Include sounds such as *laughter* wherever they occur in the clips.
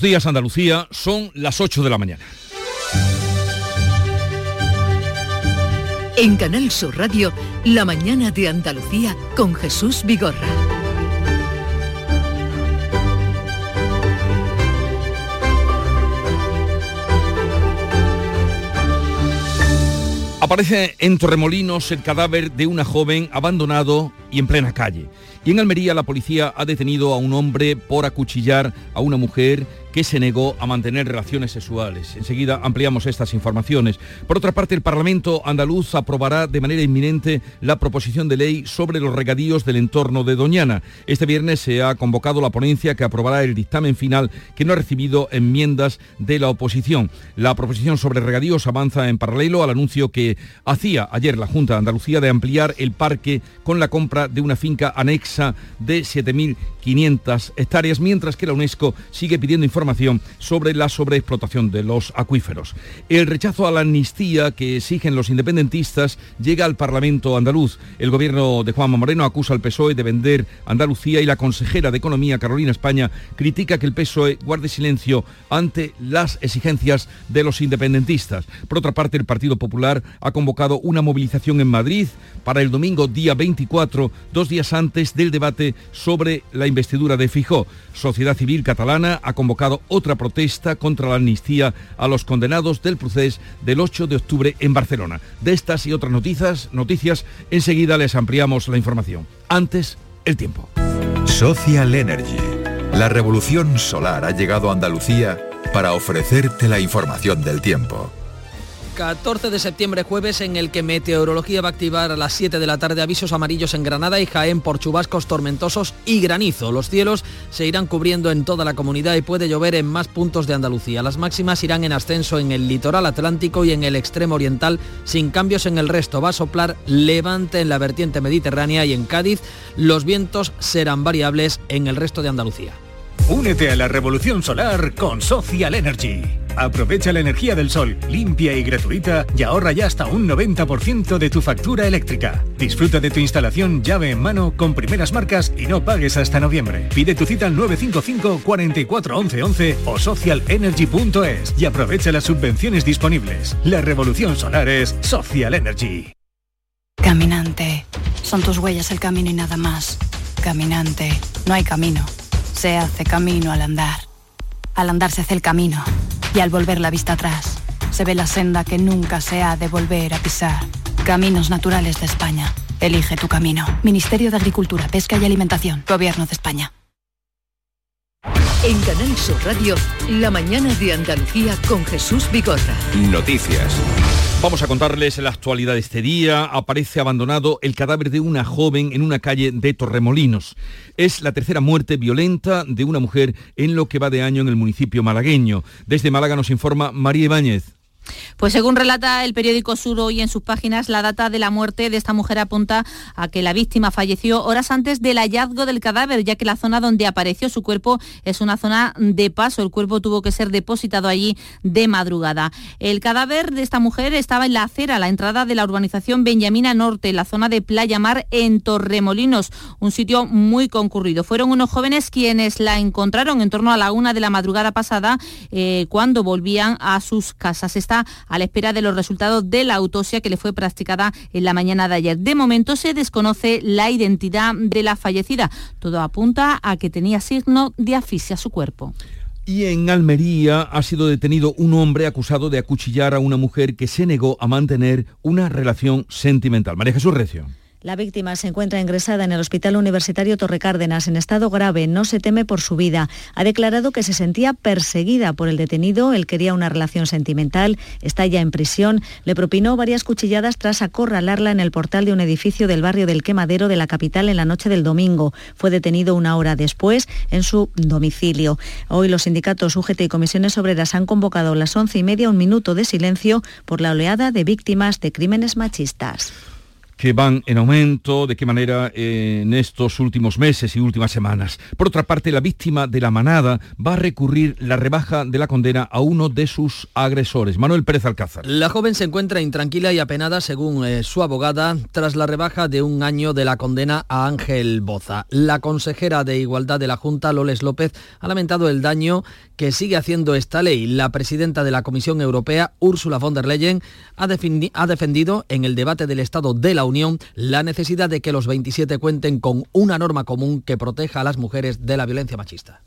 días Andalucía, son las 8 de la mañana. En Canal Sur Radio, La mañana de Andalucía con Jesús Vigorra. Aparece en Torremolinos el cadáver de una joven abandonado y en plena calle. Y en Almería la policía ha detenido a un hombre por acuchillar a una mujer que se negó a mantener relaciones sexuales. Enseguida ampliamos estas informaciones. Por otra parte, el Parlamento andaluz aprobará de manera inminente la proposición de ley sobre los regadíos del entorno de Doñana. Este viernes se ha convocado la ponencia que aprobará el dictamen final que no ha recibido enmiendas de la oposición. La proposición sobre regadíos avanza en paralelo al anuncio que hacía ayer la Junta de Andalucía de ampliar el parque con la compra de una finca anexa de 7.500 hectáreas, mientras que la UNESCO sigue pidiendo información sobre la sobreexplotación de los acuíferos. El rechazo a la amnistía que exigen los independentistas llega al Parlamento andaluz. El gobierno de Juanma Moreno acusa al PSOE de vender Andalucía y la consejera de Economía, Carolina España, critica que el PSOE guarde silencio ante las exigencias de los independentistas. Por otra parte, el Partido Popular ha convocado una movilización en Madrid para el domingo día 24, dos días antes del debate sobre la investidura de Fijó. Sociedad Civil Catalana ha convocado otra protesta contra la amnistía a los condenados del proceso del 8 de octubre en Barcelona. De estas y otras noticias, noticias enseguida les ampliamos la información. Antes, el tiempo. Social Energy. La revolución solar ha llegado a Andalucía para ofrecerte la información del tiempo. 14 de septiembre jueves en el que Meteorología va a activar a las 7 de la tarde avisos amarillos en Granada y Jaén por chubascos tormentosos y granizo. Los cielos se irán cubriendo en toda la comunidad y puede llover en más puntos de Andalucía. Las máximas irán en ascenso en el litoral atlántico y en el extremo oriental sin cambios en el resto. Va a soplar levante en la vertiente mediterránea y en Cádiz los vientos serán variables en el resto de Andalucía. Únete a la revolución solar con Social Energy. Aprovecha la energía del sol, limpia y gratuita, y ahorra ya hasta un 90% de tu factura eléctrica. Disfruta de tu instalación llave en mano con primeras marcas y no pagues hasta noviembre. Pide tu cita al 955 44 11 11 o socialenergy.es y aprovecha las subvenciones disponibles. La revolución solar es Social Energy. Caminante. Son tus huellas el camino y nada más. Caminante. No hay camino. Se hace camino al andar. Al andar se hace el camino y al volver la vista atrás se ve la senda que nunca se ha de volver a pisar. Caminos Naturales de España. Elige tu camino. Ministerio de Agricultura, Pesca y Alimentación. Gobierno de España. En Canal Sur Radio, la mañana de Andalucía con Jesús Bigorra. Noticias. Vamos a contarles la actualidad de este día. Aparece abandonado el cadáver de una joven en una calle de Torremolinos. Es la tercera muerte violenta de una mujer en lo que va de año en el municipio malagueño. Desde Málaga nos informa María Ibáñez. Pues según relata el periódico Sur hoy en sus páginas, la data de la muerte de esta mujer apunta a que la víctima falleció horas antes del hallazgo del cadáver, ya que la zona donde apareció su cuerpo es una zona de paso. El cuerpo tuvo que ser depositado allí de madrugada. El cadáver de esta mujer estaba en la acera, a la entrada de la urbanización Benjamina Norte, en la zona de Playa Mar en Torremolinos, un sitio muy concurrido. Fueron unos jóvenes quienes la encontraron en torno a la una de la madrugada pasada eh, cuando volvían a sus casas. Está a la espera de los resultados de la autopsia que le fue practicada en la mañana de ayer. De momento se desconoce la identidad de la fallecida. Todo apunta a que tenía signo de asfixia a su cuerpo. Y en Almería ha sido detenido un hombre acusado de acuchillar a una mujer que se negó a mantener una relación sentimental. María Jesús Recio. La víctima se encuentra ingresada en el Hospital Universitario Torre Cárdenas en estado grave. No se teme por su vida. Ha declarado que se sentía perseguida por el detenido. Él quería una relación sentimental. Está ya en prisión. Le propinó varias cuchilladas tras acorralarla en el portal de un edificio del barrio del Quemadero de la capital en la noche del domingo. Fue detenido una hora después en su domicilio. Hoy los sindicatos UGT y comisiones obreras han convocado a las once y media un minuto de silencio por la oleada de víctimas de crímenes machistas. Que van en aumento, de qué manera eh, en estos últimos meses y últimas semanas. Por otra parte, la víctima de la manada va a recurrir la rebaja de la condena a uno de sus agresores, Manuel Pérez Alcázar. La joven se encuentra intranquila y apenada, según eh, su abogada, tras la rebaja de un año de la condena a Ángel Boza. La consejera de Igualdad de la Junta, Loles López, ha lamentado el daño que sigue haciendo esta ley. La presidenta de la Comisión Europea, Ursula von der Leyen, ha, ha defendido en el debate del Estado de la Unión la necesidad de que los 27 cuenten con una norma común que proteja a las mujeres de la violencia machista.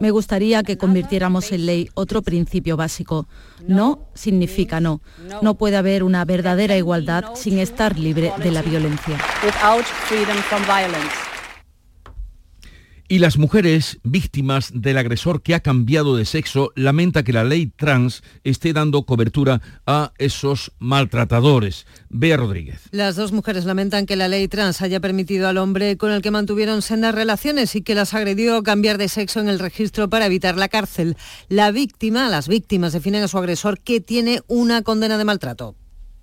Me gustaría que convirtiéramos en ley otro principio básico. No significa no. No puede haber una verdadera igualdad sin estar libre de la violencia. Y las mujeres víctimas del agresor que ha cambiado de sexo lamenta que la ley trans esté dando cobertura a esos maltratadores. Bea Rodríguez. Las dos mujeres lamentan que la ley trans haya permitido al hombre con el que mantuvieron sendas relaciones y que las agredió cambiar de sexo en el registro para evitar la cárcel. La víctima, las víctimas definen a su agresor que tiene una condena de maltrato.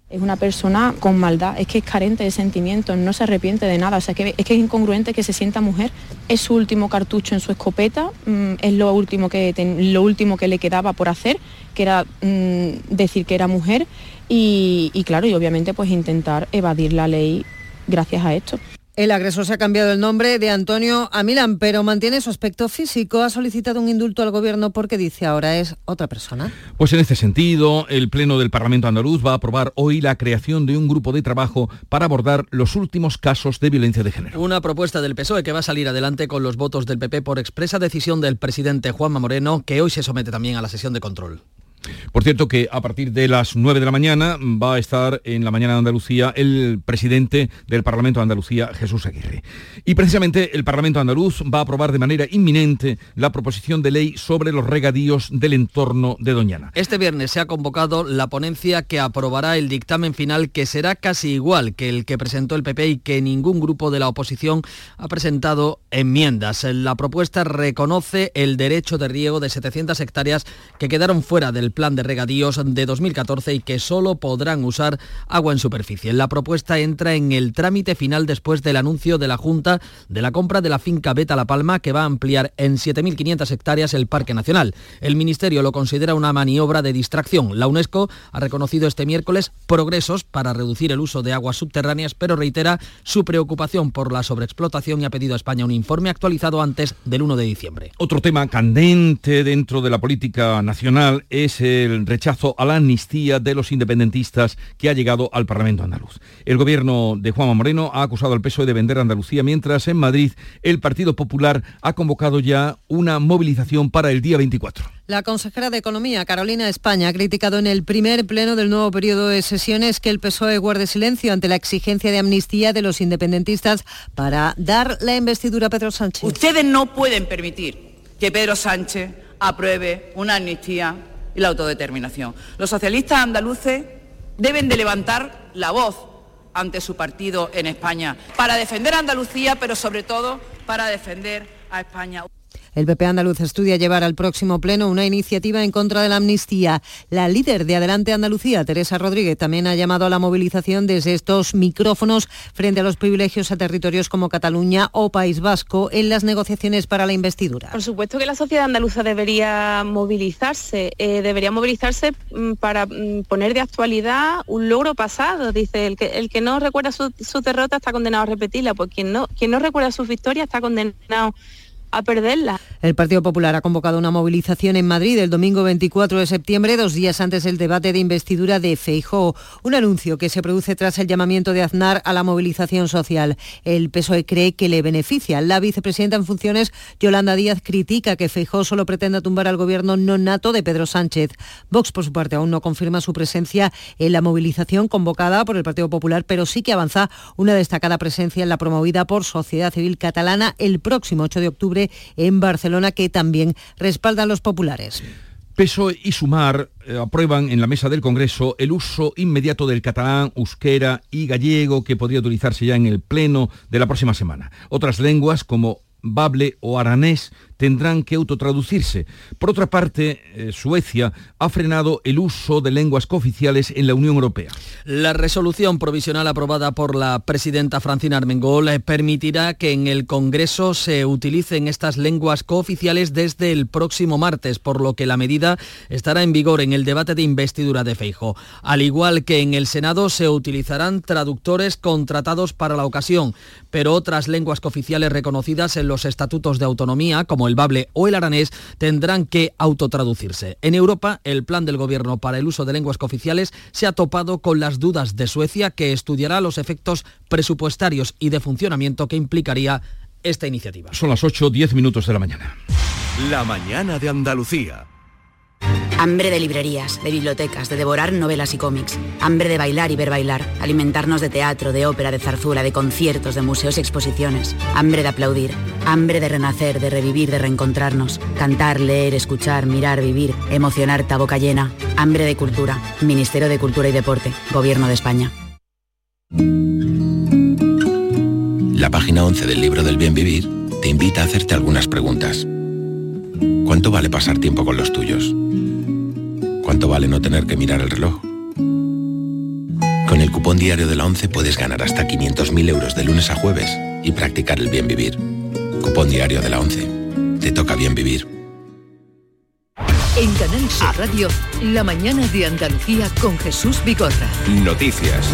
Es una persona con maldad, es que es carente de sentimientos, no se arrepiente de nada, o sea, que es que es incongruente que se sienta mujer. Es su último cartucho en su escopeta, mm, es lo último, que lo último que le quedaba por hacer, que era mm, decir que era mujer y, y claro, y obviamente pues intentar evadir la ley gracias a esto. El agresor se ha cambiado el nombre de Antonio a Milán, pero mantiene su aspecto físico. Ha solicitado un indulto al gobierno porque dice ahora es otra persona. Pues en este sentido, el Pleno del Parlamento andaluz va a aprobar hoy la creación de un grupo de trabajo para abordar los últimos casos de violencia de género. Una propuesta del PSOE que va a salir adelante con los votos del PP por expresa decisión del presidente Juanma Moreno, que hoy se somete también a la sesión de control. Por cierto que a partir de las 9 de la mañana va a estar en la mañana de Andalucía el presidente del Parlamento de Andalucía, Jesús Aguirre. Y precisamente el Parlamento andaluz va a aprobar de manera inminente la proposición de ley sobre los regadíos del entorno de Doñana. Este viernes se ha convocado la ponencia que aprobará el dictamen final que será casi igual que el que presentó el PP y que ningún grupo de la oposición ha presentado enmiendas. La propuesta reconoce el derecho de riego de 700 hectáreas que quedaron fuera del plan de regadíos de 2014 y que solo podrán usar agua en superficie. La propuesta entra en el trámite final después del anuncio de la Junta de la compra de la finca Beta La Palma que va a ampliar en 7.500 hectáreas el Parque Nacional. El Ministerio lo considera una maniobra de distracción. La UNESCO ha reconocido este miércoles progresos para reducir el uso de aguas subterráneas, pero reitera su preocupación por la sobreexplotación y ha pedido a España un informe actualizado antes del 1 de diciembre. Otro tema candente dentro de la política nacional es el rechazo a la amnistía de los independentistas que ha llegado al Parlamento andaluz. El gobierno de Juanma Moreno ha acusado al PSOE de vender Andalucía, mientras en Madrid el Partido Popular ha convocado ya una movilización para el día 24. La consejera de Economía, Carolina España, ha criticado en el primer pleno del nuevo periodo de sesiones que el PSOE guarde silencio ante la exigencia de amnistía de los independentistas para dar la investidura a Pedro Sánchez. Ustedes no pueden permitir que Pedro Sánchez apruebe una amnistía y la autodeterminación. Los socialistas andaluces deben de levantar la voz ante su partido en España para defender a Andalucía, pero sobre todo para defender a España. El PP andaluz estudia llevar al próximo pleno una iniciativa en contra de la amnistía. La líder de Adelante Andalucía, Teresa Rodríguez, también ha llamado a la movilización desde estos micrófonos frente a los privilegios a territorios como Cataluña o País Vasco en las negociaciones para la investidura. Por supuesto que la sociedad andaluza debería movilizarse, eh, debería movilizarse mm, para mm, poner de actualidad un logro pasado. Dice, el que, no recuerda su, su derrota está condenado a repetirla, pues quien no, quien no recuerda sus victorias está condenado a perderla. El Partido Popular ha convocado una movilización en Madrid el domingo 24 de septiembre, dos días antes del debate de investidura de Feijóo, un anuncio que se produce tras el llamamiento de Aznar a la movilización social. El PSOE cree que le beneficia. La vicepresidenta en funciones, Yolanda Díaz, critica que Feijóo solo pretenda tumbar al gobierno no nato de Pedro Sánchez. Vox, por su parte, aún no confirma su presencia en la movilización convocada por el Partido Popular, pero sí que avanza una destacada presencia en la promovida por Sociedad Civil Catalana el próximo 8 de octubre en Barcelona que también respaldan los populares. PSOE y Sumar eh, aprueban en la mesa del Congreso el uso inmediato del catalán, euskera y gallego que podría utilizarse ya en el pleno de la próxima semana. Otras lenguas como bable o aranés tendrán que autotraducirse. Por otra parte, eh, Suecia ha frenado el uso de lenguas cooficiales en la Unión Europea. La resolución provisional aprobada por la presidenta Francina Armengol eh, permitirá que en el Congreso se utilicen estas lenguas cooficiales desde el próximo martes, por lo que la medida estará en vigor en el debate de investidura de Feijo. Al igual que en el Senado se utilizarán traductores contratados para la ocasión, pero otras lenguas cooficiales reconocidas en los estatutos de autonomía, como el bable o el aranés, tendrán que autotraducirse. En Europa, el plan del gobierno para el uso de lenguas cooficiales se ha topado con las dudas de Suecia, que estudiará los efectos presupuestarios y de funcionamiento que implicaría esta iniciativa. Son las 8, 10 minutos de la mañana. La mañana de Andalucía. Hambre de librerías, de bibliotecas, de devorar novelas y cómics. Hambre de bailar y ver bailar. Alimentarnos de teatro, de ópera, de zarzuela, de conciertos, de museos y exposiciones. Hambre de aplaudir. Hambre de renacer, de revivir, de reencontrarnos. Cantar, leer, escuchar, mirar, vivir. Emocionar, boca llena. Hambre de cultura. Ministerio de Cultura y Deporte. Gobierno de España. La página 11 del libro del bien vivir te invita a hacerte algunas preguntas. ¿Cuánto vale pasar tiempo con los tuyos? ¿Cuánto vale no tener que mirar el reloj? Con el cupón diario de la 11 puedes ganar hasta 500.000 euros de lunes a jueves y practicar el bien vivir. Cupón diario de la 11. Te toca bien vivir. En Canal Sur Radio, la mañana de Andalucía con Jesús Bigorra. Noticias.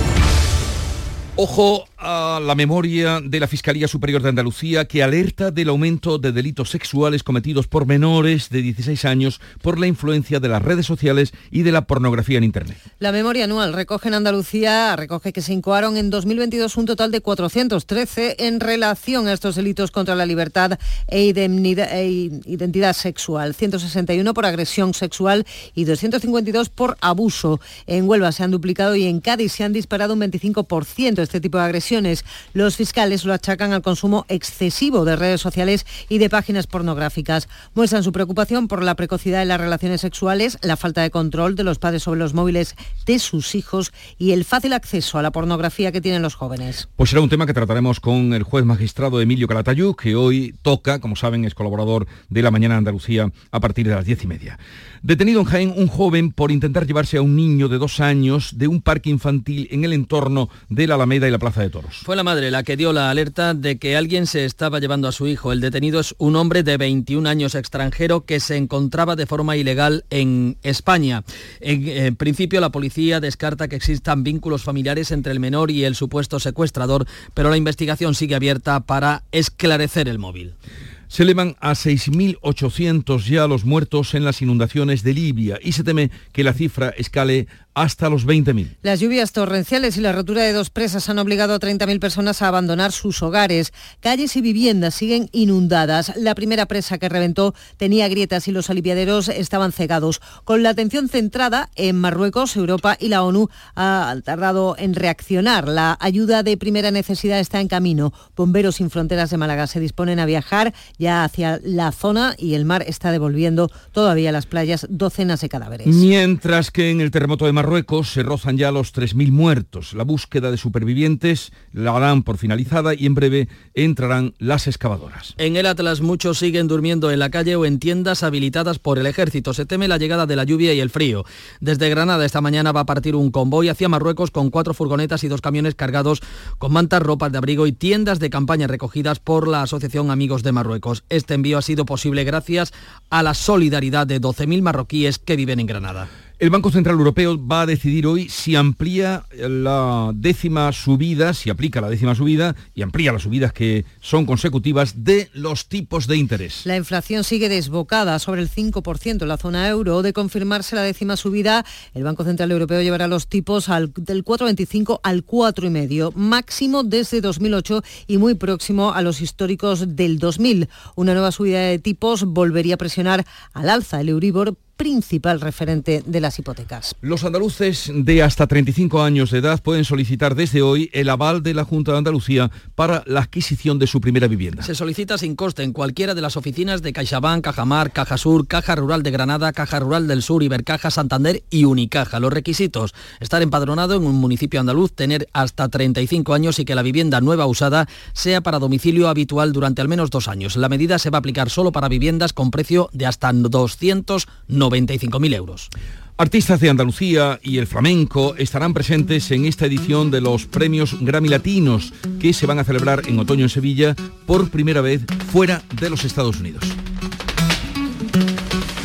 Ojo a la memoria de la Fiscalía Superior de Andalucía que alerta del aumento de delitos sexuales cometidos por menores de 16 años por la influencia de las redes sociales y de la pornografía en Internet. La memoria anual recoge en Andalucía, recoge que se incoaron en 2022 un total de 413 en relación a estos delitos contra la libertad e, e identidad sexual, 161 por agresión sexual y 252 por abuso. En Huelva se han duplicado y en Cádiz se han disparado un 25% este tipo de agresiones. Los fiscales lo achacan al consumo excesivo de redes sociales y de páginas pornográficas. Muestran su preocupación por la precocidad de las relaciones sexuales, la falta de control de los padres sobre los móviles de sus hijos y el fácil acceso a la pornografía que tienen los jóvenes. Pues será un tema que trataremos con el juez magistrado Emilio Calatayud, que hoy toca, como saben, es colaborador de la Mañana Andalucía a partir de las diez y media. Detenido en Jaén un joven por intentar llevarse a un niño de dos años de un parque infantil en el entorno de la Alameda y la Plaza de Toros. Fue la madre la que dio la alerta de que alguien se estaba llevando a su hijo. El detenido es un hombre de 21 años extranjero que se encontraba de forma ilegal en España. En, en principio la policía descarta que existan vínculos familiares entre el menor y el supuesto secuestrador, pero la investigación sigue abierta para esclarecer el móvil. Se elevan a 6.800 ya los muertos en las inundaciones de Libia y se teme que la cifra escale hasta los 20.000. Las lluvias torrenciales y la rotura de dos presas han obligado a 30.000 personas a abandonar sus hogares. Calles y viviendas siguen inundadas. La primera presa que reventó tenía grietas y los aliviaderos estaban cegados. Con la atención centrada en Marruecos, Europa y la ONU han tardado en reaccionar. La ayuda de primera necesidad está en camino. Bomberos sin fronteras de Málaga se disponen a viajar ya hacia la zona y el mar está devolviendo todavía a las playas docenas de cadáveres. Mientras que en el terremoto de Marruecos se rozan ya los 3.000 muertos. La búsqueda de supervivientes la harán por finalizada y en breve entrarán las excavadoras. En el Atlas muchos siguen durmiendo en la calle o en tiendas habilitadas por el ejército. Se teme la llegada de la lluvia y el frío. Desde Granada esta mañana va a partir un convoy hacia Marruecos con cuatro furgonetas y dos camiones cargados con mantas, ropas de abrigo y tiendas de campaña recogidas por la Asociación Amigos de Marruecos. Este envío ha sido posible gracias a la solidaridad de 12.000 marroquíes que viven en Granada. El Banco Central Europeo va a decidir hoy si amplía la décima subida, si aplica la décima subida y amplía las subidas que son consecutivas de los tipos de interés. La inflación sigue desbocada sobre el 5% en la zona euro. De confirmarse la décima subida, el Banco Central Europeo llevará los tipos al, del 4,25 al 4,5, máximo desde 2008 y muy próximo a los históricos del 2000. Una nueva subida de tipos volvería a presionar al alza el Euribor principal referente de las hipotecas. Los andaluces de hasta 35 años de edad pueden solicitar desde hoy el aval de la Junta de Andalucía para la adquisición de su primera vivienda. Se solicita sin coste en cualquiera de las oficinas de CaixaBank, Cajamar, Caja Sur, Caja Rural de Granada, Caja Rural del Sur, Ibercaja, Santander y Unicaja. Los requisitos, estar empadronado en un municipio andaluz, tener hasta 35 años y que la vivienda nueva usada sea para domicilio habitual durante al menos dos años. La medida se va a aplicar solo para viviendas con precio de hasta 290 95.000 euros. Artistas de Andalucía y el flamenco estarán presentes en esta edición de los premios Grammy Latinos que se van a celebrar en otoño en Sevilla por primera vez fuera de los Estados Unidos.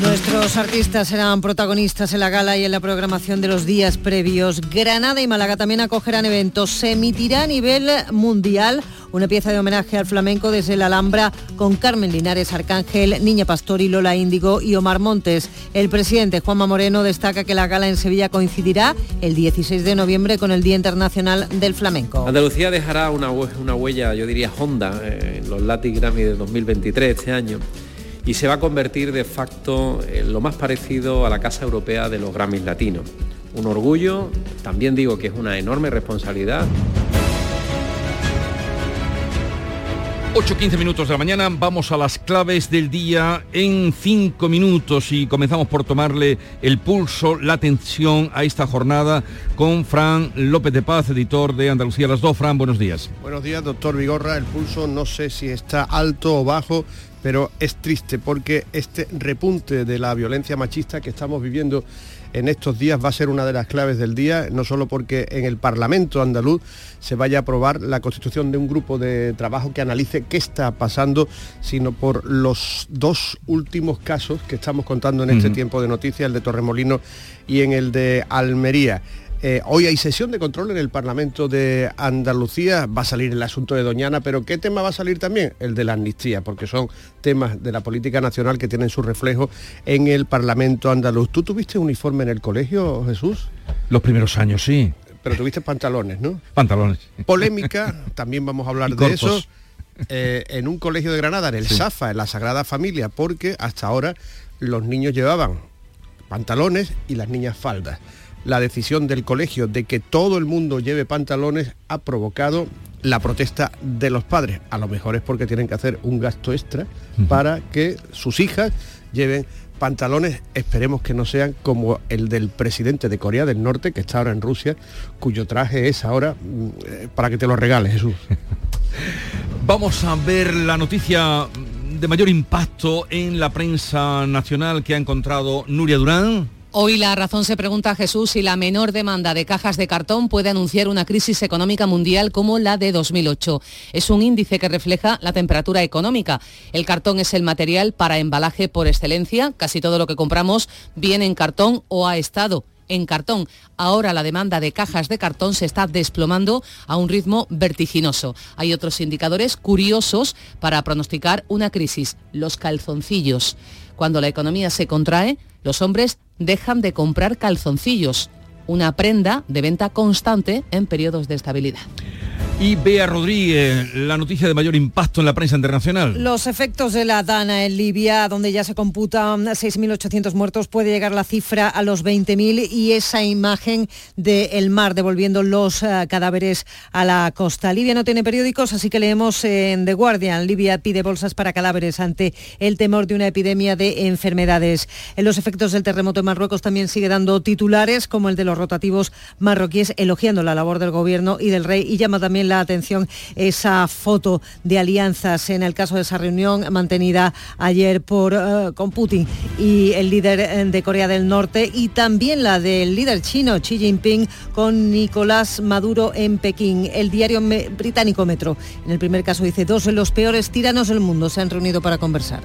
Nuestros artistas serán protagonistas en la gala y en la programación de los días previos. Granada y Málaga también acogerán eventos. Se emitirá a nivel mundial una pieza de homenaje al flamenco desde la Alhambra con Carmen Linares Arcángel, Niña Pastori, Lola Índigo y Omar Montes. El presidente Juanma Moreno destaca que la gala en Sevilla coincidirá el 16 de noviembre con el Día Internacional del Flamenco. Andalucía dejará una, huella, yo diría, honda en los Latin Grammy de 2023 este año y se va a convertir de facto en lo más parecido a la Casa Europea de los Grammys Latinos. Un orgullo, también digo que es una enorme responsabilidad. 8.15 minutos de la mañana, vamos a las claves del día en 5 minutos y comenzamos por tomarle el pulso, la atención a esta jornada con Fran López de Paz, editor de Andalucía Las Dos. Fran, buenos días. Buenos días, doctor Vigorra. El pulso no sé si está alto o bajo, pero es triste porque este repunte de la violencia machista que estamos viviendo en estos días va a ser una de las claves del día, no solo porque en el Parlamento andaluz se vaya a aprobar la constitución de un grupo de trabajo que analice qué está pasando, sino por los dos últimos casos que estamos contando en este tiempo de noticias, el de Torremolino y en el de Almería. Eh, hoy hay sesión de control en el Parlamento de Andalucía, va a salir el asunto de Doñana, pero ¿qué tema va a salir también? El de la amnistía, porque son temas de la política nacional que tienen su reflejo en el Parlamento andaluz. ¿Tú tuviste uniforme en el colegio, Jesús? Los primeros años, sí. Pero tuviste pantalones, ¿no? Pantalones. Polémica, también vamos a hablar de eso. Eh, en un colegio de Granada, en el SAFA, en la Sagrada Familia, porque hasta ahora los niños llevaban pantalones y las niñas faldas la decisión del colegio de que todo el mundo lleve pantalones ha provocado la protesta de los padres. A lo mejor es porque tienen que hacer un gasto extra para que sus hijas lleven pantalones, esperemos que no sean como el del presidente de Corea del Norte, que está ahora en Rusia, cuyo traje es ahora mm, para que te lo regales, Jesús. *laughs* Vamos a ver la noticia de mayor impacto en la prensa nacional que ha encontrado Nuria Durán. Hoy la razón se pregunta a Jesús si la menor demanda de cajas de cartón puede anunciar una crisis económica mundial como la de 2008. Es un índice que refleja la temperatura económica. El cartón es el material para embalaje por excelencia. Casi todo lo que compramos viene en cartón o ha estado en cartón. Ahora la demanda de cajas de cartón se está desplomando a un ritmo vertiginoso. Hay otros indicadores curiosos para pronosticar una crisis, los calzoncillos. Cuando la economía se contrae, los hombres dejan de comprar calzoncillos, una prenda de venta constante en periodos de estabilidad. Y Bea Rodríguez, la noticia de mayor impacto en la prensa internacional. Los efectos de la Dana en Libia, donde ya se computan 6.800 muertos, puede llegar la cifra a los 20.000 y esa imagen del mar devolviendo los eh, cadáveres a la costa. Libia no tiene periódicos, así que leemos en The Guardian. Libia pide bolsas para cadáveres ante el temor de una epidemia de enfermedades. En los efectos del terremoto en Marruecos también sigue dando titulares como el de los rotativos marroquíes elogiando la labor del gobierno y del rey y llama también la atención esa foto de alianzas en el caso de esa reunión mantenida ayer por, eh, con Putin y el líder eh, de Corea del Norte y también la del líder chino Xi Jinping con Nicolás Maduro en Pekín. El diario británico Metro en el primer caso dice dos de los peores tiranos del mundo se han reunido para conversar.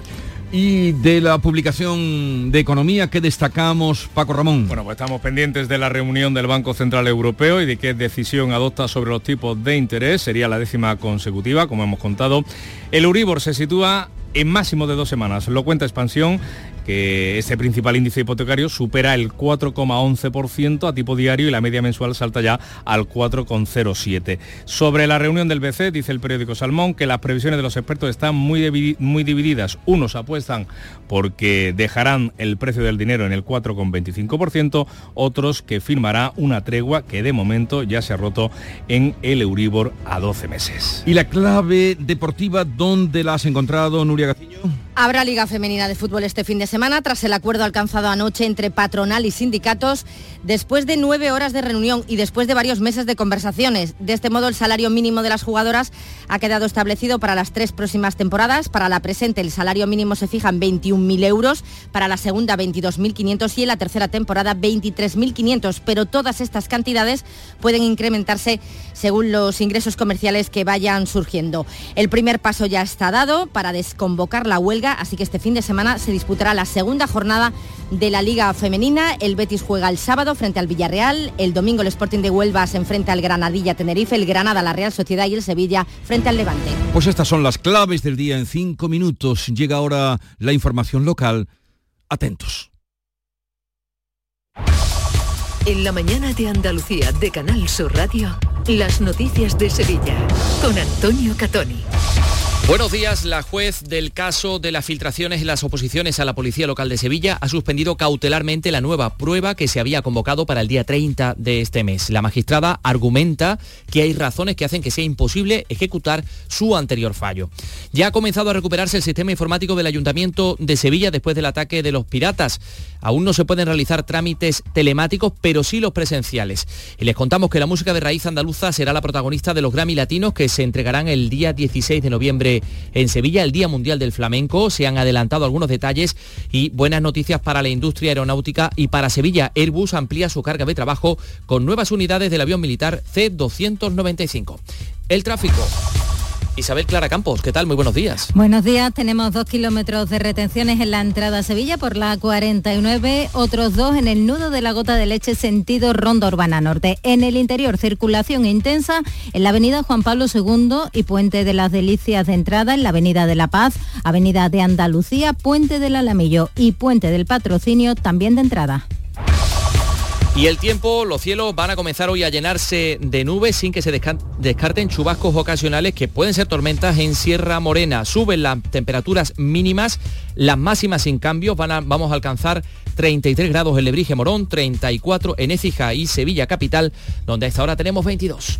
Y de la publicación de economía, ¿qué destacamos, Paco Ramón? Bueno, pues estamos pendientes de la reunión del Banco Central Europeo y de qué decisión adopta sobre los tipos de interés. Sería la décima consecutiva, como hemos contado. El Uribor se sitúa en máximo de dos semanas. Lo cuenta Expansión que ese principal índice hipotecario supera el 4,11% a tipo diario y la media mensual salta ya al 4,07. Sobre la reunión del BCE, dice el periódico Salmón que las previsiones de los expertos están muy, muy divididas. Unos apuestan porque dejarán el precio del dinero en el 4,25%, otros que firmará una tregua que de momento ya se ha roto en el Euribor a 12 meses. ¿Y la clave deportiva dónde la has encontrado, Nuria Gaciño? Habrá Liga Femenina de Fútbol este fin de semana tras el acuerdo alcanzado anoche entre patronal y sindicatos después de nueve horas de reunión y después de varios meses de conversaciones. De este modo, el salario mínimo de las jugadoras ha quedado establecido para las tres próximas temporadas. Para la presente, el salario mínimo se fija en 21.000 euros, para la segunda 22.500 y en la tercera temporada 23.500. Pero todas estas cantidades pueden incrementarse según los ingresos comerciales que vayan surgiendo. El primer paso ya está dado para desconvocar la huelga así que este fin de semana se disputará la segunda jornada de la Liga Femenina. El Betis juega el sábado frente al Villarreal, el domingo el Sporting de Huelva se enfrenta al Granadilla Tenerife, el Granada la Real Sociedad y el Sevilla frente al Levante. Pues estas son las claves del día en cinco minutos. Llega ahora la información local. Atentos. En la mañana de Andalucía de Canal Sur Radio, las noticias de Sevilla con Antonio Catoni. Buenos días. La juez del caso de las filtraciones en las oposiciones a la Policía Local de Sevilla ha suspendido cautelarmente la nueva prueba que se había convocado para el día 30 de este mes. La magistrada argumenta que hay razones que hacen que sea imposible ejecutar su anterior fallo. Ya ha comenzado a recuperarse el sistema informático del Ayuntamiento de Sevilla después del ataque de los piratas. Aún no se pueden realizar trámites telemáticos, pero sí los presenciales. Y les contamos que la música de raíz andaluza será la protagonista de los Grammy Latinos que se entregarán el día 16 de noviembre en Sevilla, el Día Mundial del Flamenco. Se han adelantado algunos detalles y buenas noticias para la industria aeronáutica y para Sevilla. Airbus amplía su carga de trabajo con nuevas unidades del avión militar C-295. El tráfico. Isabel Clara Campos, ¿qué tal? Muy buenos días. Buenos días, tenemos dos kilómetros de retenciones en la entrada a Sevilla por la 49, otros dos en el nudo de la gota de leche sentido Ronda Urbana Norte. En el interior, circulación intensa en la avenida Juan Pablo II y Puente de las Delicias de entrada, en la avenida de La Paz, avenida de Andalucía, Puente del Alamillo y Puente del Patrocinio también de entrada. Y el tiempo, los cielos van a comenzar hoy a llenarse de nubes sin que se descarten chubascos ocasionales que pueden ser tormentas en Sierra Morena. Suben las temperaturas mínimas, las máximas sin cambios, vamos a alcanzar 33 grados en Lebrige Morón, 34 en Écija y Sevilla Capital, donde a esta hora tenemos 22.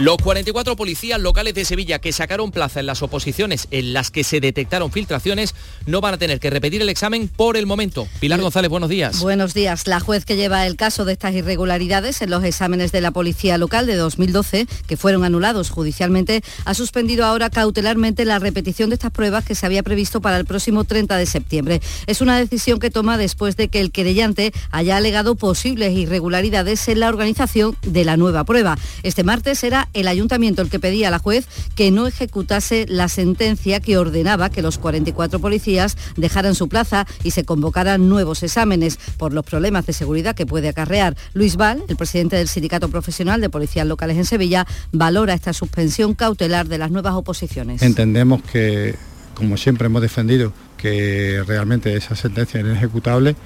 Los 44 policías locales de Sevilla que sacaron plaza en las oposiciones en las que se detectaron filtraciones no van a tener que repetir el examen por el momento. Pilar González, buenos días. Buenos días. La juez que lleva el caso de estas irregularidades en los exámenes de la policía local de 2012, que fueron anulados judicialmente, ha suspendido ahora cautelarmente la repetición de estas pruebas que se había previsto para el próximo 30 de septiembre. Es una decisión que toma después de que el querellante haya alegado posibles irregularidades en la organización de la nueva prueba. Este martes era el ayuntamiento el que pedía a la juez que no ejecutase la sentencia que ordenaba que los 44 policías dejaran su plaza y se convocaran nuevos exámenes por los problemas de seguridad que puede acarrear. Luis Val, el presidente del Sindicato Profesional de Policías Locales en Sevilla, valora esta suspensión cautelar de las nuevas oposiciones. Entendemos que, como siempre hemos defendido, que realmente esa sentencia es inejecutable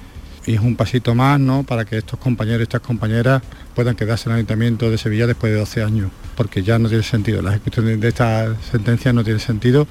y es un pasito más ¿no? para que estos compañeros y estas compañeras puedan quedarse en el Ayuntamiento de Sevilla después de 12 años, porque ya no tiene sentido, la ejecución de esta sentencia no tiene sentido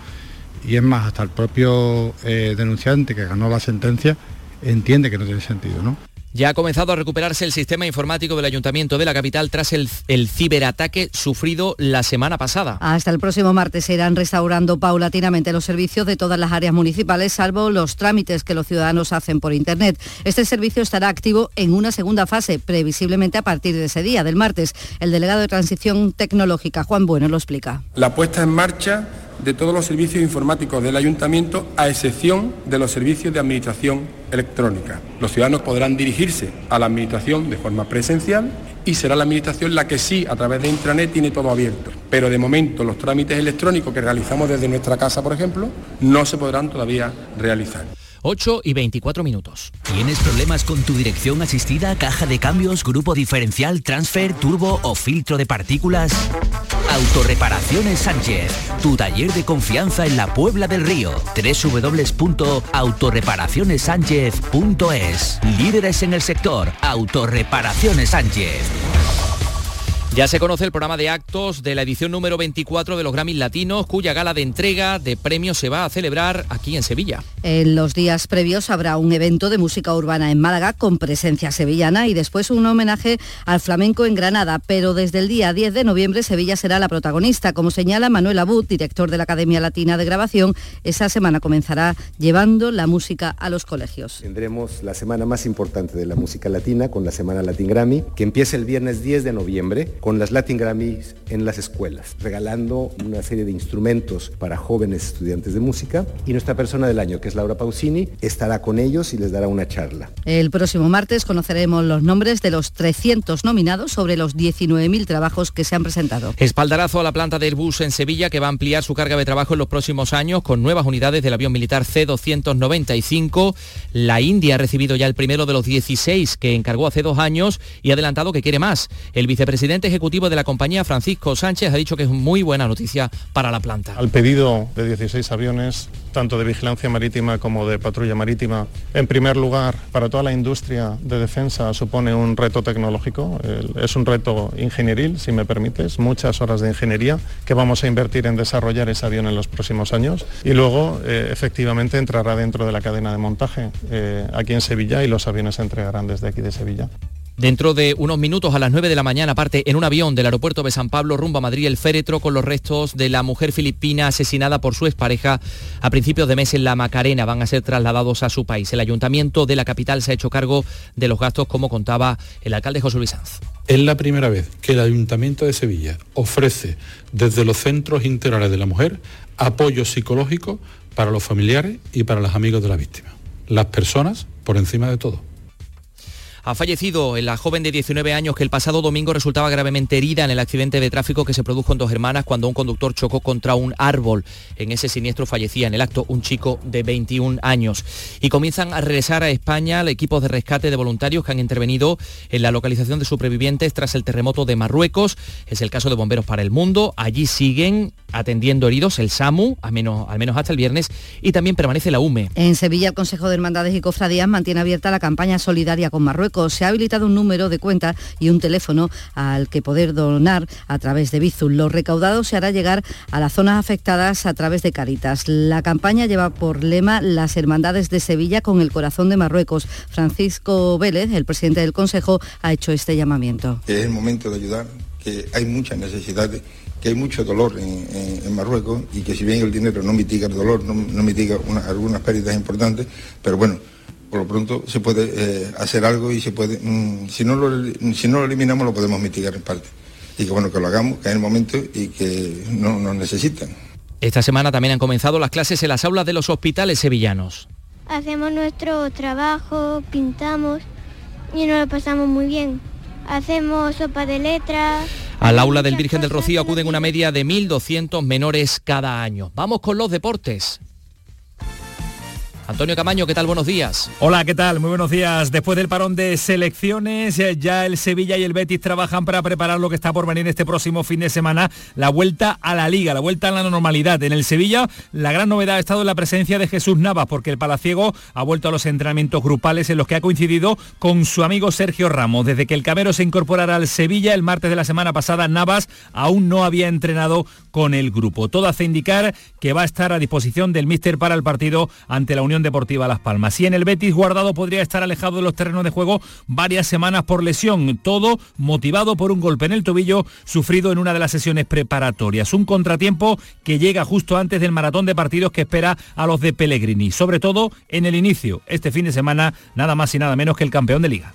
y es más, hasta el propio eh, denunciante que ganó la sentencia entiende que no tiene sentido. ¿no? Ya ha comenzado a recuperarse el sistema informático del Ayuntamiento de la capital tras el, ciberataque sufrido la semana pasada. Hasta el próximo martes se irán restaurando paulatinamente los servicios de todas las áreas municipales, salvo los trámites que los ciudadanos hacen por Internet. Este servicio estará activo en una segunda fase, previsiblemente a partir de ese día, del martes. El delegado de Transición Tecnológica, Juan Bueno, lo explica. La puesta en marcha de todos los servicios informáticos del ayuntamiento, a excepción de los servicios de administración electrónica. Los ciudadanos podrán dirigirse a la administración de forma presencial y será la administración la que sí, a través de intranet, tiene todo abierto. Pero de momento los trámites electrónicos que realizamos desde nuestra casa, por ejemplo, no se podrán todavía realizar. 8 y 24 minutos. ¿Tienes problemas con tu dirección asistida, caja de cambios, grupo diferencial, transfer, turbo o filtro de partículas? Autorreparaciones Sánchez, tu taller de confianza en la Puebla del Río. www.autorreparacionessánchez.es. Líderes en el sector, Autorreparaciones Sánchez. Ya se conoce el programa de actos de la edición número 24 de los Grammys Latinos, cuya gala de entrega de premios se va a celebrar aquí en Sevilla. En los días previos habrá un evento de música urbana en Málaga con presencia sevillana y después un homenaje al flamenco en Granada, pero desde el día 10 de noviembre Sevilla será la protagonista. Como señala Manuel Abud, director de la Academia Latina de Grabación, esa semana comenzará llevando la música a los colegios. Tendremos la semana más importante de la música latina con la Semana Latin Grammy, que empieza el viernes 10 de noviembre con las Latin Grammys en las escuelas, regalando una serie de instrumentos para jóvenes estudiantes de música. Y nuestra persona del año, que es Laura Pausini, estará con ellos y les dará una charla. El próximo martes conoceremos los nombres de los 300 nominados sobre los 19.000 trabajos que se han presentado. Espaldarazo a la planta del bus en Sevilla que va a ampliar su carga de trabajo en los próximos años con nuevas unidades del avión militar C-295. La India ha recibido ya el primero de los 16 que encargó hace dos años y ha adelantado que quiere más. El vicepresidente ejecutivo de la compañía, Francisco Sánchez, ha dicho que es muy buena noticia para la planta. Al pedido de 16 aviones, tanto de vigilancia marítima como de patrulla marítima, en primer lugar, para toda la industria de defensa supone un reto tecnológico, es un reto ingenieril, si me permites, muchas horas de ingeniería que vamos a invertir en desarrollar ese avión en los próximos años y luego eh, efectivamente entrará dentro de la cadena de montaje eh, aquí en Sevilla y los aviones se entregarán desde aquí de Sevilla. Dentro de unos minutos a las 9 de la mañana parte en un avión del aeropuerto de San Pablo rumbo a Madrid el féretro con los restos de la mujer filipina asesinada por su expareja a principios de mes en La Macarena. Van a ser trasladados a su país. El ayuntamiento de la capital se ha hecho cargo de los gastos como contaba el alcalde José Luis Sanz. Es la primera vez que el Ayuntamiento de Sevilla ofrece desde los centros integrales de la mujer apoyo psicológico para los familiares y para los amigos de la víctima. Las personas por encima de todo. Ha fallecido la joven de 19 años que el pasado domingo resultaba gravemente herida en el accidente de tráfico que se produjo en Dos Hermanas cuando un conductor chocó contra un árbol. En ese siniestro fallecía en el acto un chico de 21 años. Y comienzan a regresar a España equipos de rescate de voluntarios que han intervenido en la localización de supervivientes tras el terremoto de Marruecos. Es el caso de Bomberos para el Mundo. Allí siguen atendiendo heridos el SAMU, al menos, al menos hasta el viernes, y también permanece la UME. En Sevilla, el Consejo de Hermandades y Cofradías mantiene abierta la campaña solidaria con Marruecos. Se ha habilitado un número de cuenta y un teléfono al que poder donar a través de Bizum. Lo recaudado se hará llegar a las zonas afectadas a través de Caritas. La campaña lleva por lema Las Hermandades de Sevilla con el corazón de Marruecos. Francisco Vélez, el presidente del Consejo, ha hecho este llamamiento. Es el momento de ayudar, que hay muchas necesidades que hay mucho dolor en, Marruecos y que si bien el dinero no mitiga el dolor, no, mitiga algunas pérdidas importantes, pero bueno, por lo pronto se puede eh, hacer algo y se puede, mm, si, no lo, si no lo eliminamos lo podemos mitigar en parte. Y que bueno, que lo hagamos, que hay el momento y que no nos necesitan. Esta semana también han comenzado las clases en las aulas de los hospitales sevillanos. Hacemos nuestro trabajo, pintamos y nos lo pasamos muy bien. Hacemos sopa de letras. Al aula del Virgen del Rocío acuden una media de 1.200 menores cada año. Vamos con los deportes. Antonio Camaño, ¿qué tal? Buenos días. Hola, ¿qué tal? Muy buenos días. Después del parón de selecciones, eh, ya el Sevilla y el Betis trabajan para preparar lo que está por venir este próximo fin de semana, la vuelta a la liga, la vuelta a la normalidad. En el Sevilla, la gran novedad ha estado en la presencia de Jesús Navas, porque el Palaciego ha vuelto a los entrenamientos grupales en los que ha coincidido con su amigo Sergio Ramos. Desde que el Camero se incorporara al Sevilla el martes de la semana pasada, Navas aún no había entrenado con el grupo. Todo hace indicar que va a estar a disposición del míster para el partido ante la Unión Deportiva Las Palmas. Y en el Betis, Guardado podría estar alejado de los terrenos de juego varias semanas por lesión, todo motivado por un golpe en el tobillo sufrido en una de las sesiones preparatorias. Un contratiempo que llega justo antes del maratón de partidos que espera a los de Pellegrini, sobre todo en el inicio, este fin de semana, nada más y nada menos que el campeón de liga.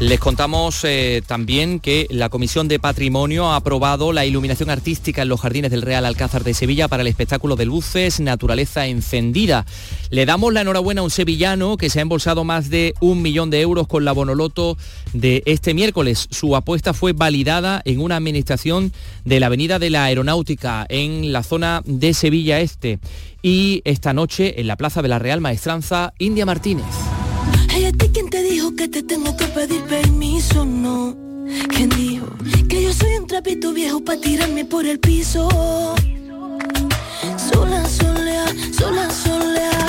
Les contamos eh, también que la Comisión de Patrimonio ha aprobado la iluminación artística en los jardines del Real Alcázar de Sevilla para el espectáculo de luces Naturaleza Encendida. Le damos la enhorabuena a un sevillano que se ha embolsado más de un millón de euros con la Bonoloto de este miércoles. Su apuesta fue validada en una administración de la Avenida de la Aeronáutica en la zona de Sevilla Este. Y esta noche en la Plaza de la Real Maestranza, India Martínez. Hey, ¿a ti quién te dijo que te tengo que pedir permiso? No. ¿Quién dijo que yo soy un trapito viejo para tirarme por el piso? Sola, solea, sola, solea.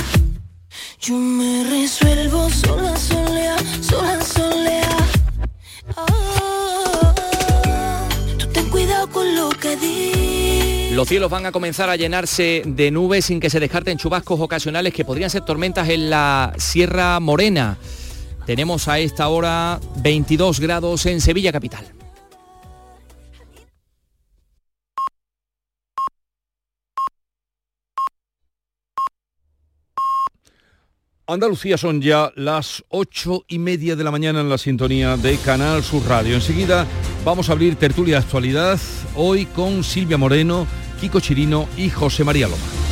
Yo me resuelvo sola, solea, sola, solea. Ah, tú ten cuidado con lo que dices. Los cielos van a comenzar a llenarse de nubes sin que se descarten chubascos ocasionales que podrían ser tormentas en la Sierra Morena. Tenemos a esta hora 22 grados en Sevilla capital. Andalucía son ya las ocho y media de la mañana en la sintonía de Canal Sur Radio. Enseguida vamos a abrir tertulia de actualidad hoy con Silvia Moreno, Kiko Chirino y José María Loma.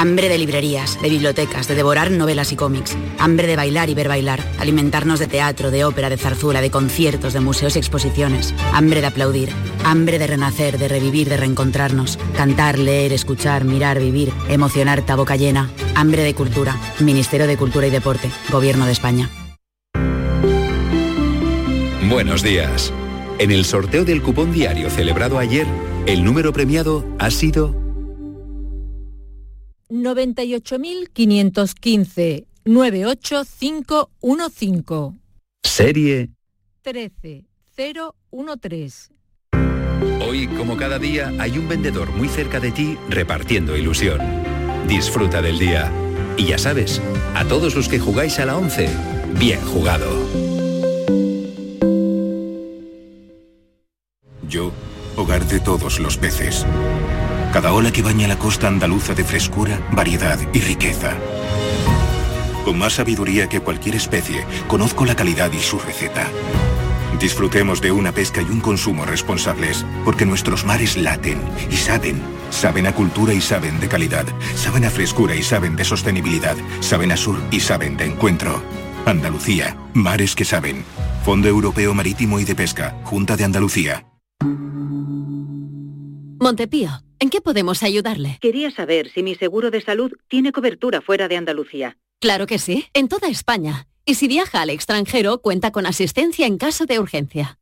Hambre de librerías, de bibliotecas, de devorar novelas y cómics. Hambre de bailar y ver bailar. Alimentarnos de teatro, de ópera, de zarzuela, de conciertos, de museos y exposiciones. Hambre de aplaudir. Hambre de renacer, de revivir, de reencontrarnos. Cantar, leer, escuchar, mirar, vivir. Emocionar, ta boca llena. Hambre de cultura. Ministerio de Cultura y Deporte. Gobierno de España. Buenos días. En el sorteo del cupón diario celebrado ayer, el número premiado ha sido 98.515 98515 serie 13013. Hoy, como cada día, hay un vendedor muy cerca de ti repartiendo ilusión. Disfruta del día. Y ya sabes, a todos los que jugáis a la 11, bien jugado. Yo, hogar de todos los peces. Cada ola que baña la costa andaluza de frescura, variedad y riqueza. Con más sabiduría que cualquier especie, conozco la calidad y su receta. Disfrutemos de una pesca y un consumo responsables, porque nuestros mares laten y saben. Saben a cultura y saben de calidad. Saben a frescura y saben de sostenibilidad. Saben a sur y saben de encuentro. Andalucía, mares que saben. Fondo Europeo Marítimo y de Pesca, Junta de Andalucía. Montepío, ¿en qué podemos ayudarle? Quería saber si mi seguro de salud tiene cobertura fuera de Andalucía. Claro que sí, en toda España. Y si viaja al extranjero, cuenta con asistencia en caso de urgencia.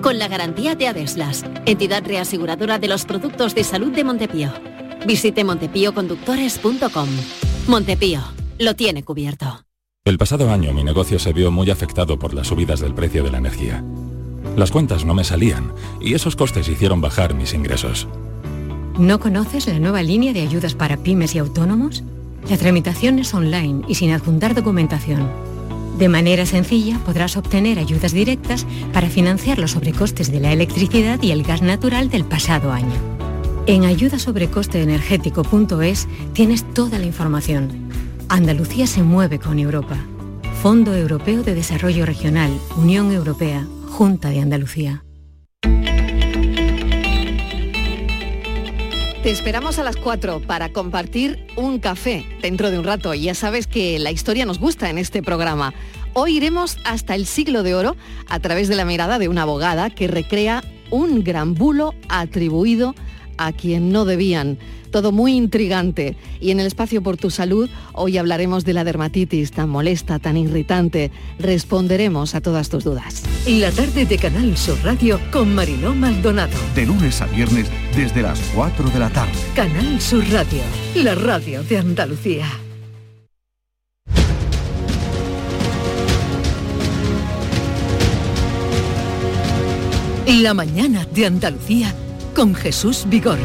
Con la garantía de Adeslas, entidad reaseguradora de los productos de salud de Montepío. Visite montepíoconductores.com. Montepío, lo tiene cubierto. El pasado año mi negocio se vio muy afectado por las subidas del precio de la energía. Las cuentas no me salían y esos costes hicieron bajar mis ingresos. ¿No conoces la nueva línea de ayudas para pymes y autónomos? La tramitación es online y sin adjuntar documentación. De manera sencilla podrás obtener ayudas directas para financiar los sobrecostes de la electricidad y el gas natural del pasado año. En ayudasobrecosteenergético.es tienes toda la información. Andalucía se mueve con Europa. Fondo Europeo de Desarrollo Regional, Unión Europea, Junta de Andalucía. Te esperamos a las 4 para compartir un café dentro de un rato. Ya sabes que la historia nos gusta en este programa. Hoy iremos hasta el siglo de oro a través de la mirada de una abogada que recrea un gran bulo atribuido quien no debían. Todo muy intrigante. Y en el espacio por tu salud, hoy hablaremos de la dermatitis tan molesta, tan irritante. Responderemos a todas tus dudas. La tarde de Canal Sur Radio con Mariló Maldonado. De lunes a viernes desde las 4 de la tarde. Canal Sur Radio, la radio de Andalucía. La mañana de Andalucía con Jesús Vigorra.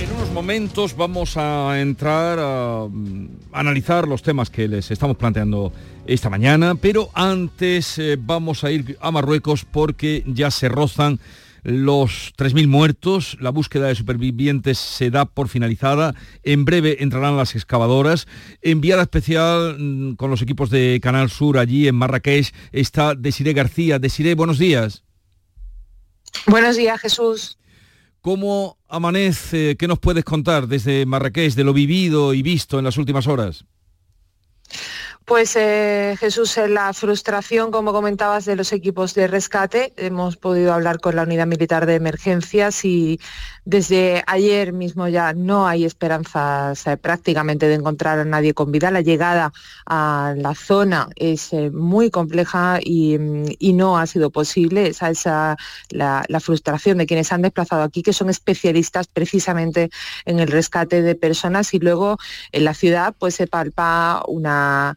En unos momentos vamos a entrar a, mm, analizar los temas que les estamos planteando esta mañana, pero antes eh, vamos a ir a Marruecos porque ya se rozan los 3.000 muertos, la búsqueda de supervivientes se da por finalizada, en breve entrarán las excavadoras. Enviada especial mm, con los equipos de Canal Sur allí en Marrakech está Desiré García. Desiré, buenos días. Buenos días, Jesús. ¿Cómo amanece? ¿Qué nos puedes contar desde Marrakech, de lo vivido y visto en las últimas horas? Pues eh, Jesús, en la frustración, como comentabas, de los equipos de rescate, hemos podido hablar con la unidad militar de emergencias y desde ayer mismo ya no hay esperanzas eh, prácticamente de encontrar a nadie con vida. La llegada a la zona es eh, muy compleja y, no ha sido posible. Esa es la, la frustración de quienes han desplazado aquí, que son especialistas precisamente en el rescate de personas y luego en la ciudad pues se palpa una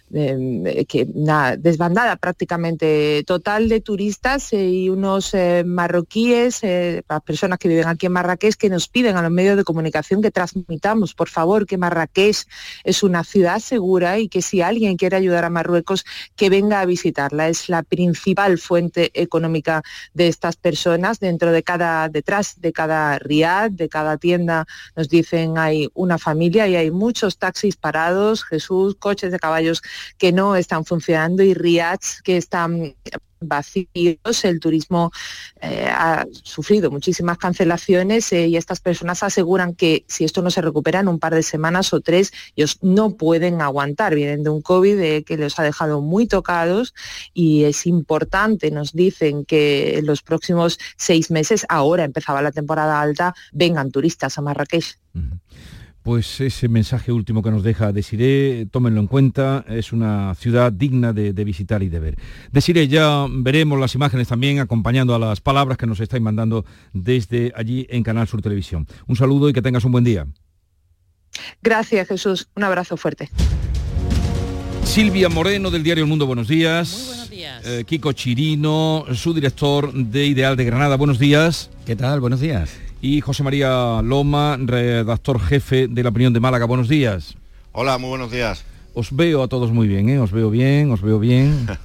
eh, que una desbandada prácticamente total de turistas eh, y unos eh, marroquíes, las personas que viven aquí en Marrakech, que nos piden a los medios de comunicación que transmitamos, por favor, que Marrakech es una ciudad segura y que si alguien quiere ayudar a Marruecos, que venga a visitarla. Es la principal fuente económica de estas personas. Dentro de cada, detrás de cada riad, de cada tienda, nos dicen hay una familia y hay muchos taxis parados, Jesús, coches de caballos que no están funcionando y riads que están vacíos, el turismo eh, ha sufrido muchísimas cancelaciones eh, y estas personas aseguran que si esto no se recupera en un par de semanas o tres, ellos no pueden aguantar. Vienen de un COVID eh, que les ha dejado muy tocados y es importante, nos dicen que en los próximos seis meses, ahora empezaba la temporada alta, vengan turistas a Marrakech. Pues ese mensaje último que nos deja Desiré, tómenlo en cuenta, es una ciudad digna de, visitar y de ver. Desiré, ya veremos las imágenes también acompañando a las palabras que nos estáis mandando desde allí en Canal Sur Televisión. Un saludo y que tengas un buen día. Gracias Jesús, un abrazo fuerte. Silvia Moreno del diario El Mundo, buenos días. Muy buenos días. Eh, Kiko Chirino, su director de Ideal de Granada, buenos días. ¿Qué tal? Buenos días y José María Loma, redactor jefe de La Opinión de Málaga. Buenos días. Hola, muy buenos días. Os veo a todos muy bien, ¿eh? Os veo bien, os veo bien. *laughs*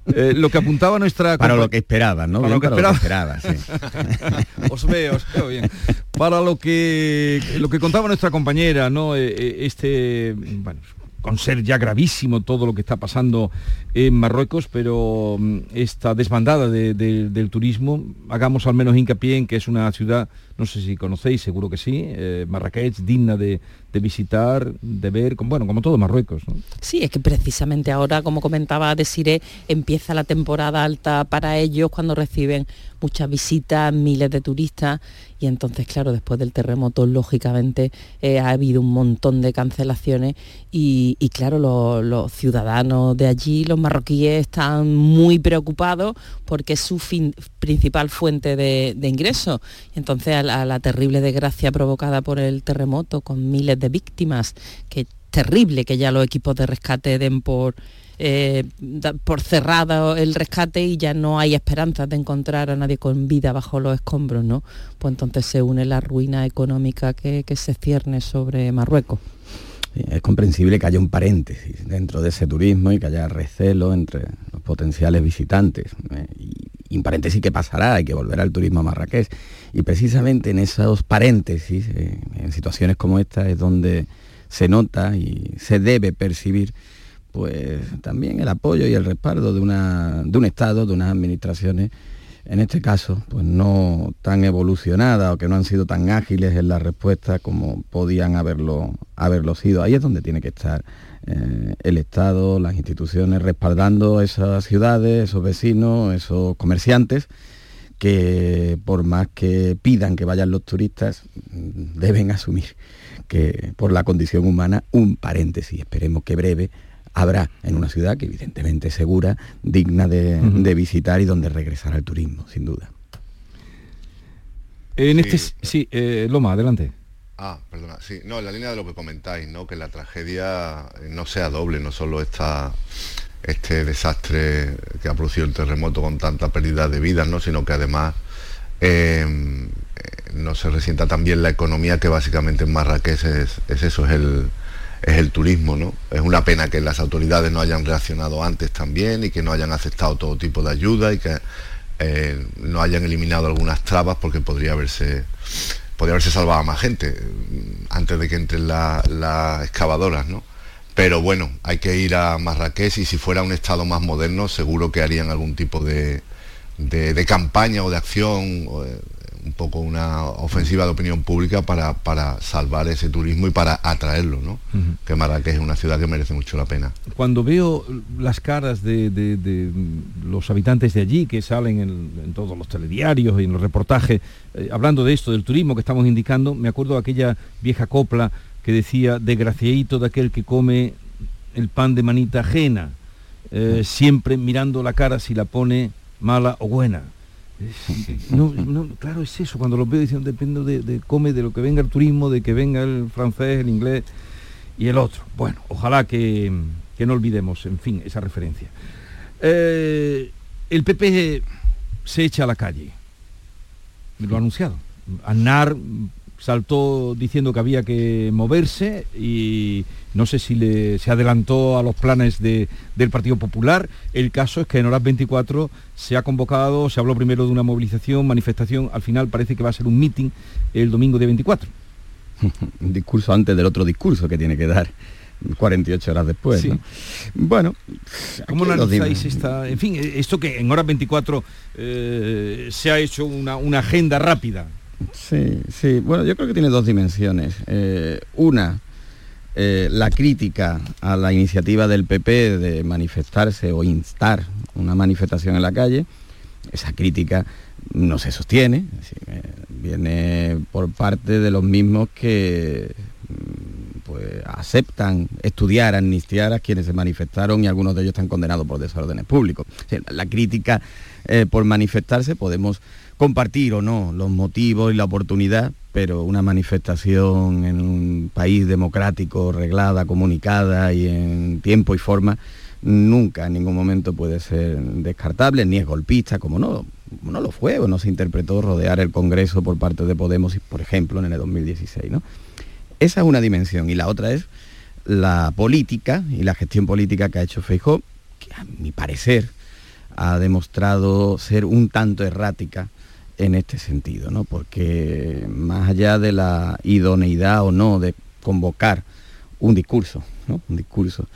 *laughs* Eh, lo que apuntaba nuestra... Para lo que esperaba, ¿no? Para, lo, que esperaba. sí. *laughs* os veo, os veo bien. Para lo que, lo que contaba nuestra compañera, ¿no? Eh, este, bueno, con ser ya gravísimo todo lo que está pasando en Marruecos, pero mm, esta desbandada del turismo, hagamos al menos hincapié en que es una ciudad, no sé si conocéis, seguro que sí, eh, Marrakech, digna de, visitar, de ver, bueno, como todo Marruecos. Sí, es que precisamente ahora, como comentaba Desiré, empieza la temporada alta para ellos cuando reciben muchas visitas, miles de turistas y entonces, claro, después del terremoto, lógicamente, eh, ha habido un montón de cancelaciones y, claro, los, ciudadanos de allí, los marroquíes, están muy preocupados porque es su principal fuente de, ingresos. Entonces, a la terrible desgracia provocada por el terremoto, con miles de víctimas, que terrible que ya los equipos de rescate den por eh, por cerrado el rescate y ya no hay esperanzas de encontrar a nadie con vida bajo los escombros, ¿no? Pues entonces se une la ruina económica que, se cierne sobre Marruecos. Es comprensible que haya un paréntesis dentro de ese turismo y que haya recelo entre los potenciales visitantes. Y, paréntesis que pasará, hay que volver al turismo a Marrakech. Y precisamente en esos paréntesis, eh, en situaciones como esta, es donde se nota y se debe percibir pues también el apoyo y el respaldo de, una, de un Estado, de unas administraciones, en este caso, pues no tan evolucionadas o que no han sido tan ágiles en la respuesta como podían haberlo, haberlo sido. Ahí es donde tiene que estar eh, el Estado, las instituciones respaldando esas ciudades, esos vecinos, esos comerciantes que por más que pidan que vayan los turistas, mm, deben asumir que por la condición humana, un paréntesis, esperemos que breve, habrá en una ciudad que evidentemente es segura, digna de, de visitar y donde regresar al turismo, sin duda. En este, sí, eh, Loma, adelante. Ah, perdona, sí, no, en la línea de lo que comentáis, ¿no? Que la tragedia no sea doble, no solo esta, este desastre que ha producido el terremoto con tanta pérdida de vidas, ¿no? Sino que además em, eh, no se resienta también la economía, que básicamente en Marrakech es, es eso, es el, es el turismo, ¿no? Es una pena que las autoridades no hayan reaccionado antes también y que no hayan aceptado todo tipo de ayuda y que eh, no hayan eliminado algunas trabas porque podría haberse podría haberse salvado a más gente mm, antes de que entren las excavadoras, ¿no? Pero bueno, hay que ir a Marrakech y si fuera un estado más moderno seguro que harían algún tipo de, de, campaña o de acción, un poco una ofensiva de opinión pública para, para salvar ese turismo y para atraerlo, ¿no? Que Marrakech es una ciudad que merece mucho la pena. Cuando veo las caras de, los habitantes de allí que salen en, todos los telediarios y en los reportajes, eh, hablando de esto, del turismo que estamos indicando, me acuerdo de aquella vieja copla que decía, desgraciadito de aquel que come el pan de manita ajena, eh, siempre mirando la cara si la pone mala o buena. *laughs* No, claro, es eso, cuando los veo dicen depende de, come de lo que venga el turismo, de que venga el francés, el inglés y el otro. Bueno, ojalá que, no olvidemos, en fin, esa referencia. Eh, el PP se echa a la calle, lo ha anunciado. Anar saltó diciendo que había que moverse y no sé si le, se adelantó a los planes del Partido Popular. El caso es que en horas 24 se ha convocado, se habló primero de una movilización, manifestación, al final parece que va a ser un meeting el domingo de 24. un discurso antes del otro discurso que tiene que dar 48 horas después. Bueno, ¿cómo analizáis esta, en fin, esto que en horas 24 eh, se ha hecho una, una agenda rápida? Sí, sí. Bueno, yo creo que tiene dos dimensiones. Eh, una, eh, la crítica a la iniciativa del PP de manifestarse o instar una manifestación en la calle. Esa crítica no se sostiene, eh, viene por parte de los mismos que mm, pues, aceptan estudiar, amnistiar a quienes se manifestaron y algunos de ellos están condenados por desórdenes públicos. la crítica por manifestarse podemos compartir o no los motivos y la oportunidad, pero una manifestación en un país democrático, reglada, comunicada y en tiempo y forma, nunca en ningún momento puede ser descartable, ni es golpista, como no, no lo fue o no se interpretó rodear el Congreso por parte de Podemos, por ejemplo, en el 2016. ¿no? Esa es una dimensión y la otra es la política y la gestión política que ha hecho Feijóo, que a mi parecer ha demostrado ser un tanto errática en este sentido, ¿no? Porque más allá de la idoneidad o no de convocar un discurso, ¿no? Un discurso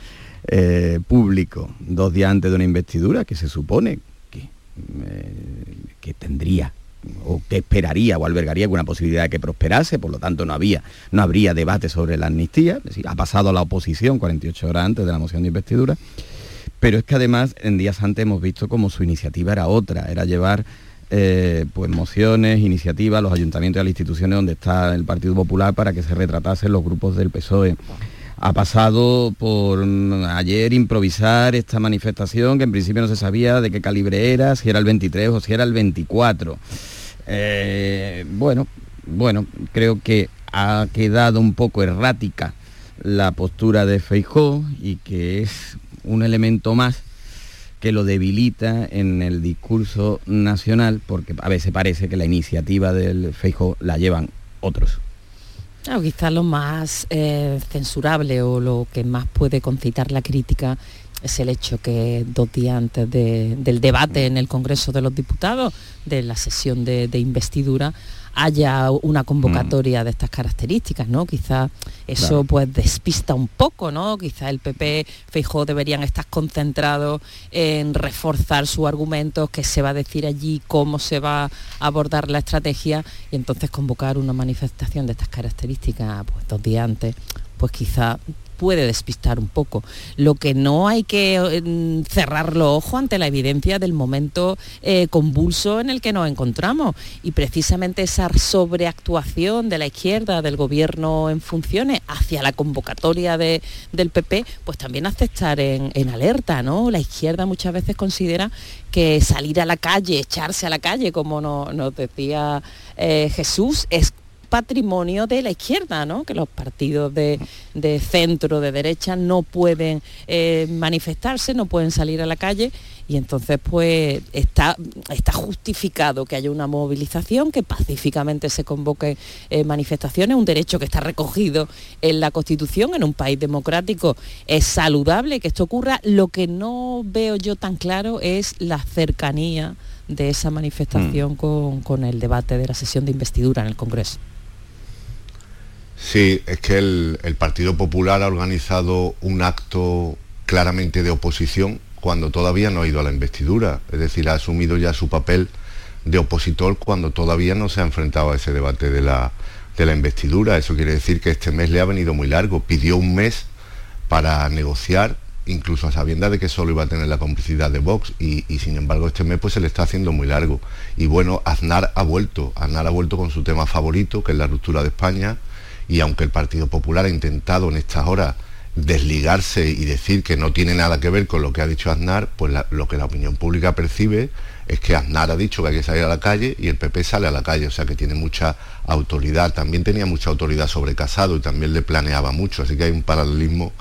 eh, público dos días antes de una investidura que se supone que, eh, que tendría o que esperaría o albergaría alguna posibilidad de que prosperase, por lo tanto no había, no habría debate sobre la amnistía, es decir, ha pasado a la oposición 48 horas antes de la moción de investidura, pero es que además en días antes hemos visto como su iniciativa era otra, era llevar eh, pues mociones, iniciativas, los ayuntamientos y las instituciones donde está el Partido Popular para que se retratasen los grupos del PSOE. Ha pasado por ayer improvisar esta manifestación que en principio no se sabía de qué calibre era, si era el 23 o si era el 24. Eh, bueno, bueno, creo que ha quedado un poco errática la postura de Feijó y que es un elemento más que lo debilita en el discurso nacional, porque a veces parece que la iniciativa del Feijo la llevan otros. Claro, quizás lo más eh, censurable o lo que más puede concitar la crítica es el hecho que dos días antes del debate en el Congreso de los Diputados, de la sesión de investidura, haya una convocatoria de estas características, ¿no? Quizá eso pues despista un poco, ¿no? Quizá el PP, Feijóo deberían estar concentrados en reforzar su argumento, que se va a decir allí, cómo se va a abordar la estrategia y entonces convocar una manifestación de estas características pues dos días antes, pues quizá puede despistar un poco. Lo que no hay que eh, cerrar los ojos ante la evidencia del momento eh, convulso en el que nos encontramos y precisamente esa sobreactuación de la izquierda, del gobierno en funciones hacia la convocatoria de, del PP, pues también hace estar en, en alerta, ¿no? La izquierda muchas veces considera que salir a la calle, echarse a la calle, como nos decía eh, Jesús, es patrimonio de la izquierda, ¿no? que los partidos de, centro, de derecha, no pueden eh, manifestarse, no pueden salir a la calle y entonces pues está, está justificado que haya una movilización, que pacíficamente se convoque eh, manifestaciones, un derecho que está recogido en la Constitución, en un país democrático es saludable que esto ocurra. Lo que no veo yo tan claro es la cercanía de esa manifestación mm. con, con el debate de la sesión de investidura en el Congreso. Sí, es que el, Partido Popular ha organizado un acto claramente de oposición cuando todavía no ha ido a la investidura, es decir, ha asumido ya su papel de opositor cuando todavía no se ha enfrentado a ese debate de la, de la investidura. Eso quiere decir que este mes le ha venido muy largo. Pidió un mes para negociar, incluso a sabiendas de que solo iba a tener la complicidad de Vox, y, sin embargo este mes pues se le está haciendo muy largo. Y bueno, Aznar ha vuelto, Aznar ha vuelto con su tema favorito, que es la ruptura de España, y aunque el Partido Popular ha intentado en estas horas desligarse y decir que no tiene nada que ver con lo que ha dicho Aznar, pues lo que la opinión pública percibe es que Aznar ha dicho que hay que salir a la calle y el PP sale a la calle, o sea que tiene mucha autoridad, también tenía mucha autoridad sobre Casado y también le planeaba mucho, así que hay un paralelismo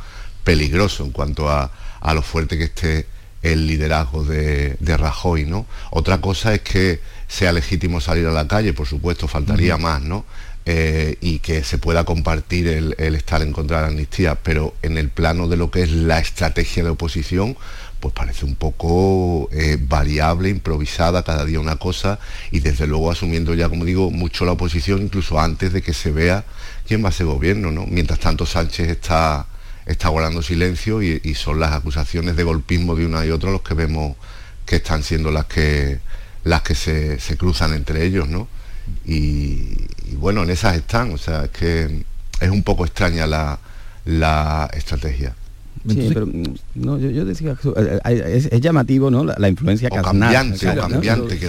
peligroso en cuanto a, lo fuerte que esté el liderazgo de, Rajoy, ¿no? Otra cosa es que sea legítimo salir a la calle, por supuesto, faltaría más, ¿no? Eh, y que se pueda compartir el, estar en contra de la amnistía, pero en el plano de lo que es la estrategia de oposición, pues parece un poco eh, variable, improvisada, cada día una cosa, y desde luego asumiendo ya, como digo, mucho la oposición, incluso antes de que se vea quién va a ser gobierno, ¿no? Mientras tanto Sánchez está, está guardando silencio y, son las acusaciones de golpismo de una y otra los que vemos que están siendo las que las que se, se cruzan entre ellos, ¿no? y, bueno, en esas están, o sea, es que es un poco extraña la, la estrategia. Sí, pero mm, no, yo, decía, eh, eh, es, llamativo, ¿no? La, influencia Casnar. Cambiante, o cambiante, que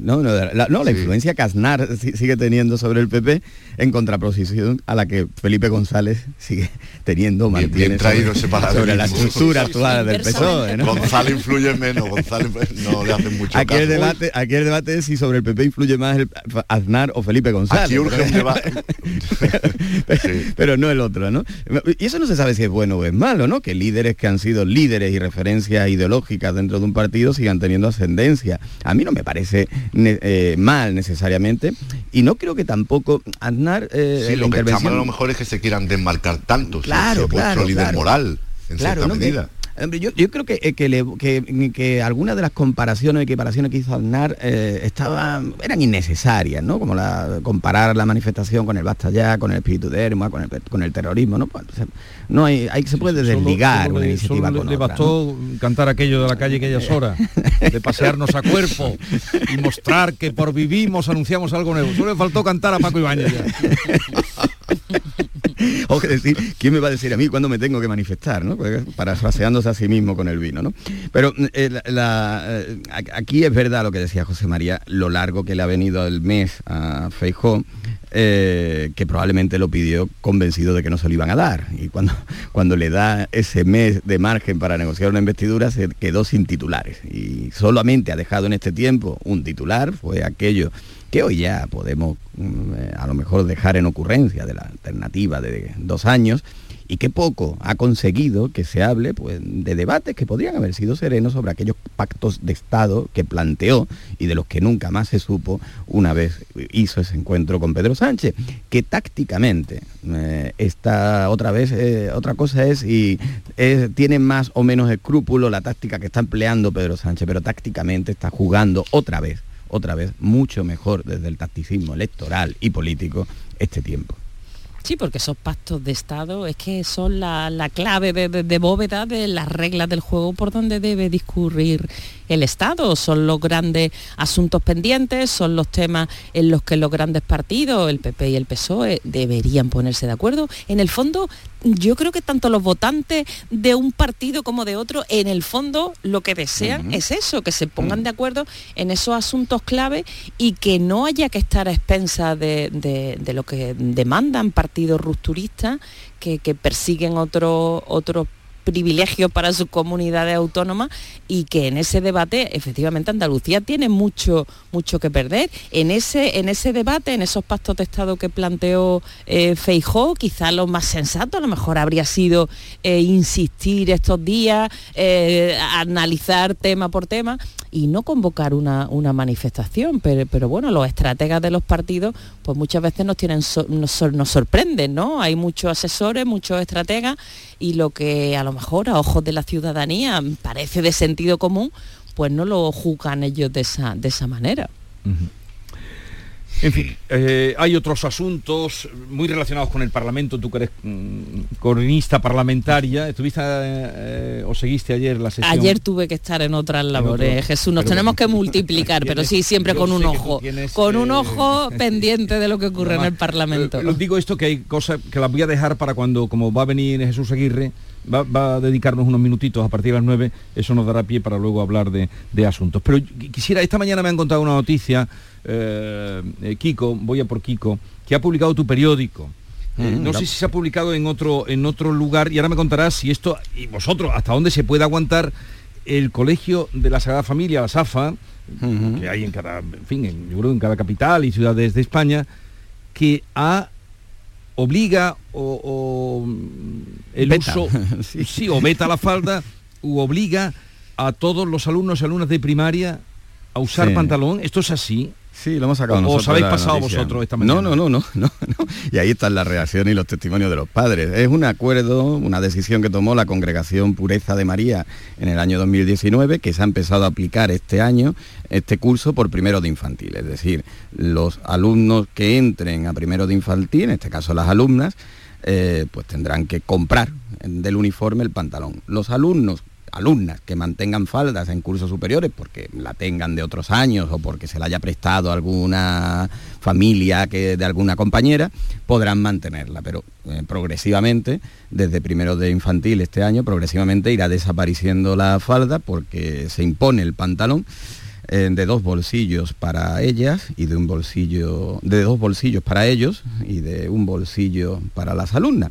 no, no, la, influencia Casnar sigue teniendo sobre el PP en contraposición a la que Felipe González sigue *laughs* teniendo, mantiene traído sobre, la estructura actual del PSOE. González influye menos, González no le hace mucho aquí El debate, aquí el debate es si sobre el PP influye más el Aznar o Felipe González. Aquí urge un debate. *laughs* pero, no el otro, ¿no? Y eso no se sabe si es bueno o es malo, ¿no? Que líderes que han sido líderes y referencias ideológicas dentro de un partido sigan teniendo ascendencia. A mí no me parece eh, mal necesariamente y no creo que tampoco Aznar... Eh, lo que está mal a lo mejor es que se quieran desmarcar tanto, claro, claro, líder moral, en cierta medida. Yo, yo, creo que, eh, que, que, algunas de las comparaciones y equiparaciones que hizo Aznar eh, estaban, eran innecesarias, ¿no? Como la, comparar la manifestación con el basta ya, con el espíritu de Herma, con el, con el terrorismo, ¿no? Pues, no hay, hay, se puede desligar una iniciativa con le bastó cantar aquello de la calle aquellas horas, de pasearnos a cuerpo y mostrar que por vivimos anunciamos algo nuevo. Solo le faltó cantar a Paco Ibáñez ya. *laughs* o que decir, ¿quién me va a decir a mí cuándo me tengo que manifestar? ¿no? Pues, Parafraseándose a sí mismo con el vino. ¿no? Pero eh, eh, aquí es verdad lo que decía José María, lo largo que le ha venido el mes a Feijó, eh, que probablemente lo pidió convencido de que no se lo iban a dar. Y cuando, *laughs* cuando le da ese mes de margen para negociar una investidura, se quedó sin titulares. Y solamente ha dejado en este tiempo un titular, fue aquello que hoy ya podemos mm, eh, a lo mejor dejar en ocurrencia de la alternativa de dos años, y que poco ha conseguido que se hable pues, de debates que podrían haber sido serenos sobre aquellos pactos de Estado que planteó y de los que nunca más se supo una vez hizo ese encuentro con Pedro Sánchez, que tácticamente eh, está otra vez, eh, otra cosa es y tiene más o menos escrúpulo la táctica que está empleando Pedro Sánchez, pero tácticamente está jugando otra vez otra vez mucho mejor desde el tacticismo electoral y político este tiempo. Sí, porque esos pactos de Estado es que son la, clave de, bóveda de las reglas del juego por donde debe discurrir el Estado. Son los grandes asuntos pendientes, son los temas en los que los grandes partidos, el PP y el PSOE, deberían ponerse de acuerdo. En el fondo, yo creo que tanto los votantes de un partido como de otro, en el fondo lo que desean es eso, que se pongan de acuerdo en esos asuntos clave y que no haya que estar a expensas de, lo que demandan partidos rupturistas que, persiguen otros otros privilegios para sus comunidades autónomas y que en ese debate efectivamente Andalucía tiene mucho mucho que perder. En ese en ese debate en esos pactos de estado que planteó eh, Feijó quizá lo más sensato a lo mejor habría sido eh, insistir estos días eh, analizar tema por tema y no convocar una, manifestación. Pero, pero, bueno los estrategas de los partidos pues muchas veces nos tienen nos, nos sorprenden no hay muchos asesores muchos estrategas y lo que a lo mejor a ojos de la ciudadanía parece de sentido común, pues no lo juzgan ellos de esa, de esa manera. En fin, eh, hay otros asuntos muy relacionados con el Parlamento. Tú que eres mm, parlamentaria, ¿estuviste eh, o seguiste ayer la sesión? Ayer tuve que estar en otras labores, Jesús. Nos tenemos que multiplicar, *laughs* pero sí, siempre con un ojo. con un eh, ojo *laughs* pendiente de lo que ocurre en el Parlamento. Os digo esto que hay cosas que las voy a dejar para cuando, como va a venir Jesús Aguirre, va, a dedicarnos unos minutitos a partir de las 9, eso nos dará pie para luego hablar de, asuntos. Pero quisiera, esta mañana me han contado una noticia, eh, eh, Kiko, voy a por Kiko, que ha publicado tu periódico. Eh, mm, no sé si se ha publicado en otro, en otro lugar y ahora me contarás si esto, y vosotros, hasta dónde se puede aguantar el colegio de la Sagrada Familia, la SAFA, que hay en cada, en fin, en, yo creo en cada capital y ciudades de España, que ha obliga o, el uso, *laughs* sí. o meta la falda, u obliga a todos los alumnos y alumnas de primaria a usar pantalón. ¿Esto es así? Sí, lo hemos sacado nosotros. ¿Os habéis pasado vosotros esta mañana? No, no, no, no, no, *laughs* Y ahí están las reacciones y los testimonios de los padres. Es un acuerdo, una decisión que tomó la Congregación Pureza de María en el año 2019, que se ha empezado a aplicar este año, este curso por primero de infantil. Es decir, los alumnos que entren a primero de infantil, en este caso las alumnas, eh, pues tendrán que comprar del uniforme el pantalón. Los alumnos alumnas que mantengan faldas en cursos superiores porque la tengan de otros años o porque se la haya prestado alguna familia que, de alguna compañera, podrán mantenerla, pero eh, progresivamente, desde primero de infantil este año, progresivamente irá desapareciendo la falda porque se impone el pantalón eh, de dos bolsillos para ellas y de un bolsillo, de dos bolsillos para ellos y de un bolsillo para las alumnas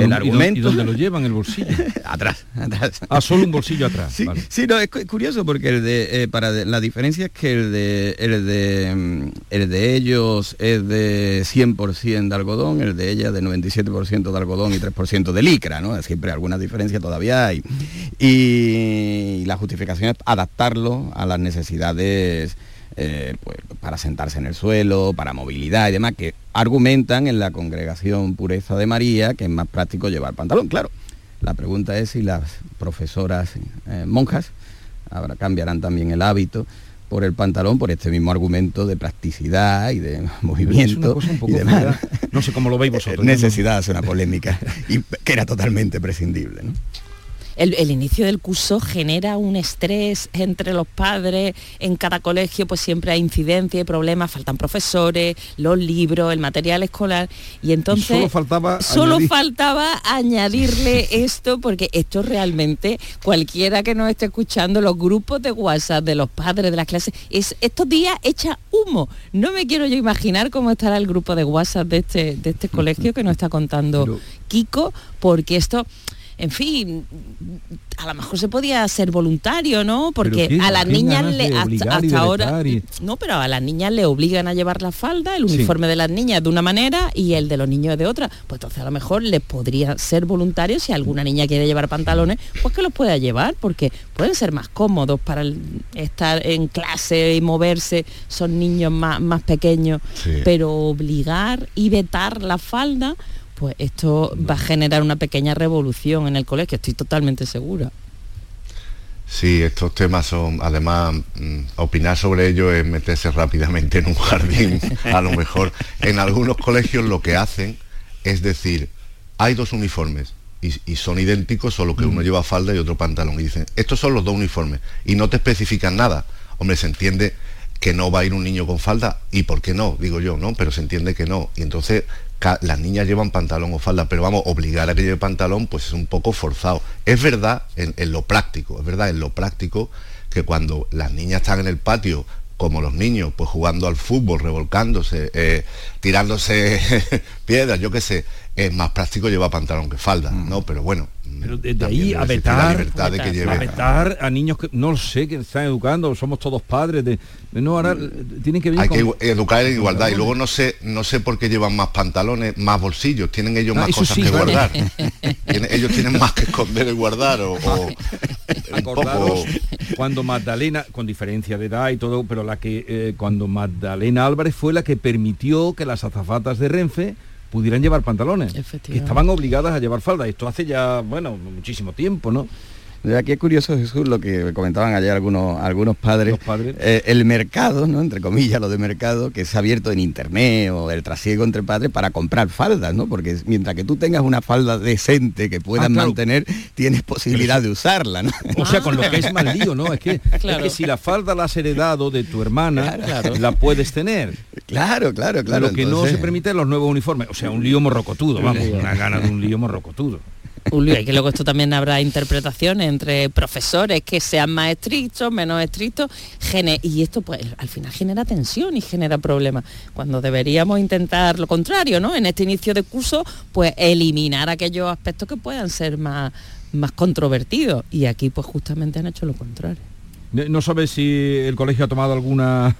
el argumento... ¿Y dónde lo llevan el bolsillo? *laughs* atrás, atrás. Ah, solo un bolsillo atrás. Sí, sí no, es curioso porque el de, eh, para la diferencia es que el de, el de, mm, el de ellos es de 100% de algodón, el de ella de 97% de algodón y 3% de licra, ¿no? Siempre alguna diferencia todavía hay. Y la justificación es adaptarlo a las necesidades eh, pues, para sentarse en el suelo, para movilidad y demás, que argumentan en la congregación Pureza de María que es más práctico llevar pantalón. Claro, la pregunta es si las profesoras eh, monjas ahora cambiarán también el hábito por el pantalón por este mismo argumento de practicidad y de *laughs* movimiento y demás. No sé cómo lo veis vosotros. *laughs* Necesidad es una polémica y que era totalmente prescindible. ¿no? El, inicio del curso genera un estrés entre los padres, en cada colegio pues siempre hay incidencia y problemas, faltan profesores, los libros, el material escolar. Y entonces solo faltaba solo añadir... faltaba añadirle esto porque esto realmente cualquiera que nos esté escuchando los grupos de WhatsApp de los padres de las clases es estos días echa humo. No me quiero yo imaginar cómo estará el grupo de WhatsApp de este de este colegio que nos está contando Kiko porque esto en fin, a lo mejor se podía ser voluntario, ¿no? Porque a las niñas le hasta, ahora no, pero a las niñas le obligan a llevar la falda, el uniforme de las niñas de una manera y el de los niños de otra. Pues entonces a lo mejor les podría ser voluntario si alguna niña quiere llevar pantalones, pues que los pueda llevar porque pueden ser más cómodos para estar en clase y moverse, son niños más, más pequeños, pero obligar y vetar la falda pues esto va a generar una pequeña revolución en el colegio, estoy totalmente segura. Sí, estos temas son, además, mm, opinar sobre ello es meterse rápidamente en un jardín. *laughs* A lo mejor en algunos colegios lo que hacen Es decir, hay dos uniformes y, y son idénticos, solo que uno lleva falda y otro pantalón. Y dicen, estos son los dos uniformes. Y no te especifican nada. Hombre, se entiende que no va a ir un niño con falda. ¿Y por qué no? Digo yo, ¿no? Pero se entiende que no. Y entonces las niñas llevan pantalón o falda, pero vamos, obligar a que lleve pantalón, pues es un poco forzado. Es verdad en, lo práctico, es verdad en lo práctico que cuando las niñas están en el patio, como los niños, pues jugando al fútbol, revolcándose, eh, tirándose *laughs* piedras, yo qué sé, es más práctico llevar pantalón que falda, ¿no? Pero bueno, Pero desde ahí a vetar, libertad de que lleve- a vetar a niños que no lo sé, que están educando, somos todos padres de, de no ahora eh, tienen que venir Hay que con- igu- educar en igualdad y luego no sé no sé por qué llevan más pantalones, más bolsillos, tienen ellos Ah, más cosas sí, que guardar. *laughs* Tienen- ellos tienen más que esconder y guardar o, o Acordaros cuando Magdalena, con diferencia de edad y todo, pero la que eh, cuando Magdalena Álvarez fue la que permitió que las azafatas de Renfe pudieran llevar pantalones, que estaban obligadas a llevar falda. Esto hace ya, bueno, muchísimo tiempo, ¿no? Aquí es curioso, Jesús, lo que comentaban ayer algunos, algunos padres. Eh, el mercado, ¿no? Entre comillas, lo de mercado, que se ha abierto en internet o el trasiego entre padres para comprar faldas, ¿no? Porque mientras que tú tengas una falda decente que puedas Ah, claro. mantener, tienes posibilidad de usarla, ¿no? O sea, con lo que es mal lío, ¿no? Es que, Claro. es que si la falda la has heredado de tu hermana, Claro. la puedes tener. Claro, claro, claro. Lo que no se permite es los nuevos uniformes. O sea, un lío morrocotudo, vamos, una gana de un lío morrocotudo. Julio, y que luego esto también habrá interpretaciones entre profesores que sean más estrictos, menos estrictos, gene- y esto pues al final genera tensión y genera problemas, cuando deberíamos intentar lo contrario, ¿no? En este inicio de curso, pues eliminar aquellos aspectos que puedan ser más, más controvertidos, y aquí pues justamente han hecho lo contrario. No sabes si el colegio ha tomado alguna...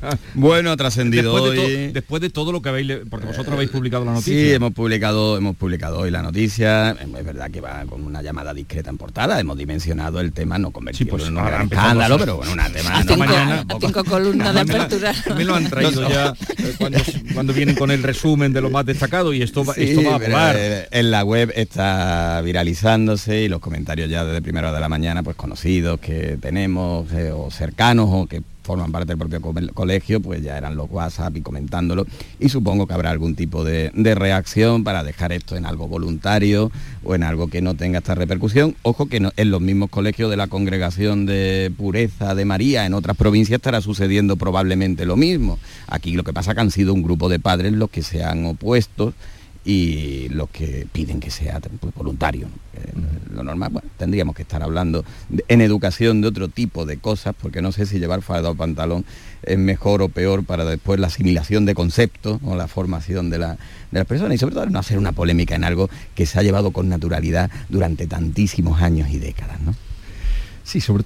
*laughs* Bueno, ha trascendido después de, hoy. to- después de todo lo que habéis... Porque vosotros habéis publicado la noticia. Sí, hemos publicado, hemos publicado hoy la noticia. Es verdad que va con una llamada discreta en portada. Hemos dimensionado el tema, no convertirlo pues, en un gran escándalo, a- pero bueno, una tema. Hasta no, mañana. Cinco columnas de apertura. Me lo han traído No, no. ya eh, cuando, cuando vienen con el resumen de lo más destacado y esto va, Sí, esto va a volar. eh, en la web está viralizándose y los comentarios ya desde primera hora de la mañana, pues conocidos que tenemos eh, o cercanos o que forman parte del propio co- colegio, pues ya eran los WhatsApp y comentándolo. Y supongo que habrá algún tipo de, de reacción para dejar esto en algo voluntario o en algo que no tenga esta repercusión. Ojo que no- en los mismos colegios de la congregación de pureza de María en otras provincias estará sucediendo probablemente lo mismo. Aquí lo que pasa que han sido un grupo de padres los que se han opuesto y los que piden que sea pues, voluntario. Eh, Lo normal, bueno, tendríamos que estar hablando en educación de otro tipo de cosas, porque no sé si llevar falda o pantalón es mejor o peor para después la asimilación de conceptos o la formación de, la, de las personas y sobre todo no hacer una polémica en algo que se ha llevado con naturalidad durante tantísimos años y décadas. ¿no? Sí, sobre,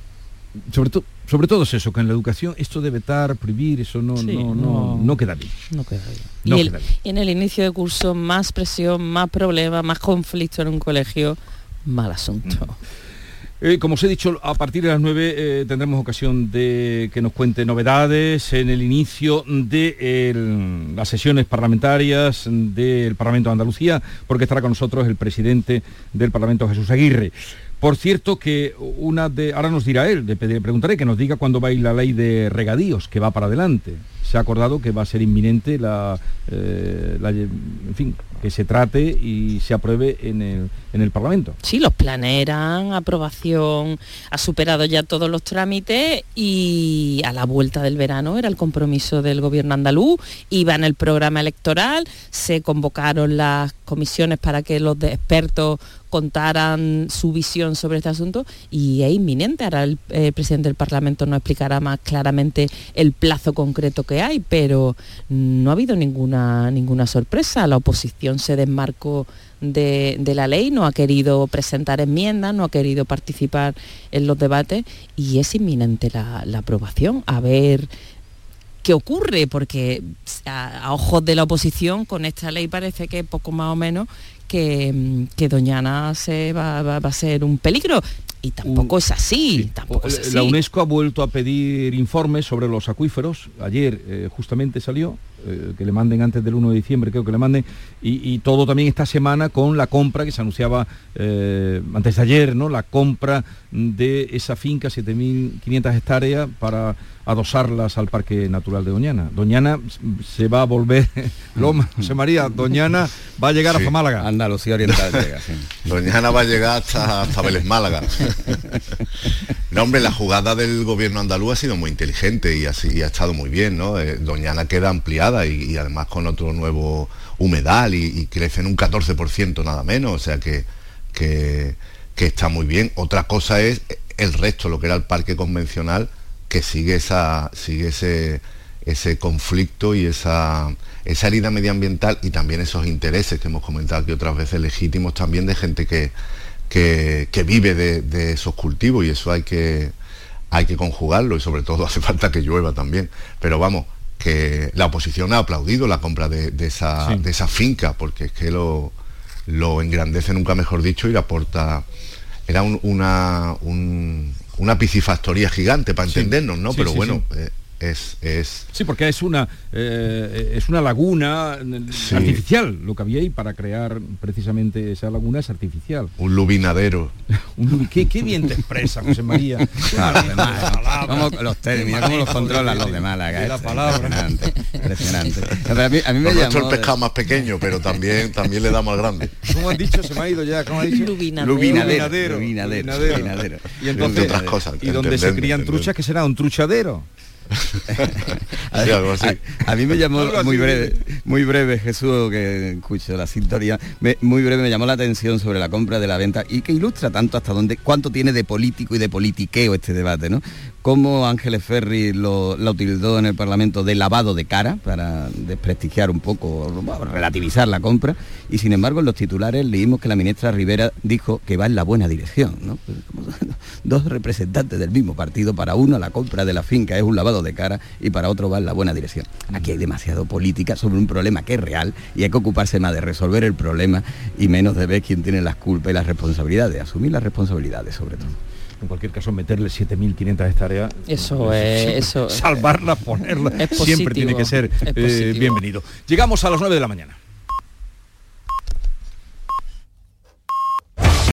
sobre, to- sobre todo es eso, que en la educación esto de vetar, prohibir, eso no, Sí, no, no, no. queda bien. No queda bien. No y, el- queda bien. y en el inicio de curso, más presión, más problemas, más conflicto en un colegio, mal asunto. Eh, como os he dicho, a partir de las 9 eh, tendremos ocasión de que nos cuente novedades en el inicio de el- las sesiones parlamentarias del Parlamento de Andalucía, porque estará con nosotros el presidente del Parlamento, Jesús Aguirre. Por cierto que una de, ahora nos dirá él, le preguntaré que nos diga cuándo va a ir la ley de regadíos, que va para adelante. Se ha acordado que va a ser inminente la, eh, en fin, que se trate y se apruebe en el, en el Parlamento. Sí, los planes aprobación, ha superado ya todos los trámites y a la vuelta del verano era el compromiso del gobierno andaluz, iba en el programa electoral, se convocaron las comisiones para que los expertos contaran su visión sobre este asunto y es inminente. Ahora el eh, presidente del Parlamento nos explicará más claramente el plazo concreto que hay, pero no ha habido ninguna, ninguna sorpresa. La oposición se desmarcó de, la ley, no ha querido presentar enmiendas, no ha querido participar en los debates y es inminente la, aprobación. A ver qué ocurre, porque a ojos de la oposición con esta ley parece que poco más o menos que, que Doñana se va, va- va a ser un peligro. Y tampoco es así, tampoco es así. La UNESCO ha vuelto a pedir informes sobre los acuíferos. Ayer eh, justamente salió eh, que le manden antes del 1 de diciembre, creo que le manden, y, todo también esta semana con la compra que se anunciaba eh, antes de ayer, ¿no? La compra de esa finca, 7.500 hectáreas, para adosarlas al Parque Natural de Doñana. Doñana se va a volver, *laughs* Loma, José María, Doñana va a llegar hasta Málaga. Andalucía Oriental llega, *laughs* Doñana va a llegar hasta, hasta Vélez Málaga. *laughs* no, hombre, la jugada del gobierno andaluz ha sido muy inteligente y, así, ha estado muy bien, ¿no? Eh, Doñana queda ampliada y, además con otro nuevo humedal y, crece en un 14% nada menos, o sea que, que, que está muy bien. Otra cosa es el resto, lo que era el parque convencional, que sigue, esa, sigue ese, ese conflicto y esa, esa herida medioambiental y también esos intereses que hemos comentado aquí otras veces legítimos también de gente que, que, vive de, esos cultivos y eso hay que, hay que conjugarlo y sobre todo *laughs* hace falta que llueva también. Pero vamos, que la oposición ha aplaudido la compra de, esa, de esa finca porque es que lo, lo engrandece, nunca mejor dicho, y le aporta... Era una, un, una piscifactoría gigante para entendernos, ¿no? Pero bueno, eh, es, es, Sí, porque es una, eh, es una laguna artificial, lo que había ahí para crear precisamente esa laguna es artificial. Un lubinadero. *laughs* ¿Qué, bien te expresa, José María. *laughs* los términos, cómo los controlan los de Málaga. La palabra. Impresionante. *laughs* A mí, a mí me llamó... el pescado más pequeño, pero también, también le damos al grande. ¿Cómo han dicho? Se me ha ido ya. ¿Cómo ha dicho? Lubinadero. Lubinadero. Lubinadero. Y entonces, otras cosas. Y donde se crían truchas, que será un truchadero. *laughs* a, mí me llamó muy breve, muy breve Jesús, que escucho la sintonía, muy breve me llamó la atención sobre la compra de la venta y que ilustra tanto hasta dónde, cuánto tiene de político y de politiqueo este debate, ¿no? Cómo Ángeles Ferri lo, la utilizó en el Parlamento de lavado de cara para desprestigiar un poco, relativizar la compra, y sin embargo en los titulares leímos que la ministra Rivera dijo que va en la buena dirección, ¿no? Pues *laughs* dos representantes del mismo partido, para uno la compra de la finca es un lavado de cara y para otro va en la buena dirección. Aquí hay demasiado política sobre un problema que es real y hay que ocuparse más de resolver el problema y menos de ver quién tiene las culpas y las responsabilidades, asumir las responsabilidades sobre todo. En cualquier caso meterle 7.500 hectáreas eso es eso salvarla ponerla siempre tiene que ser eh, bienvenido. Llegamos a las 9 de la mañana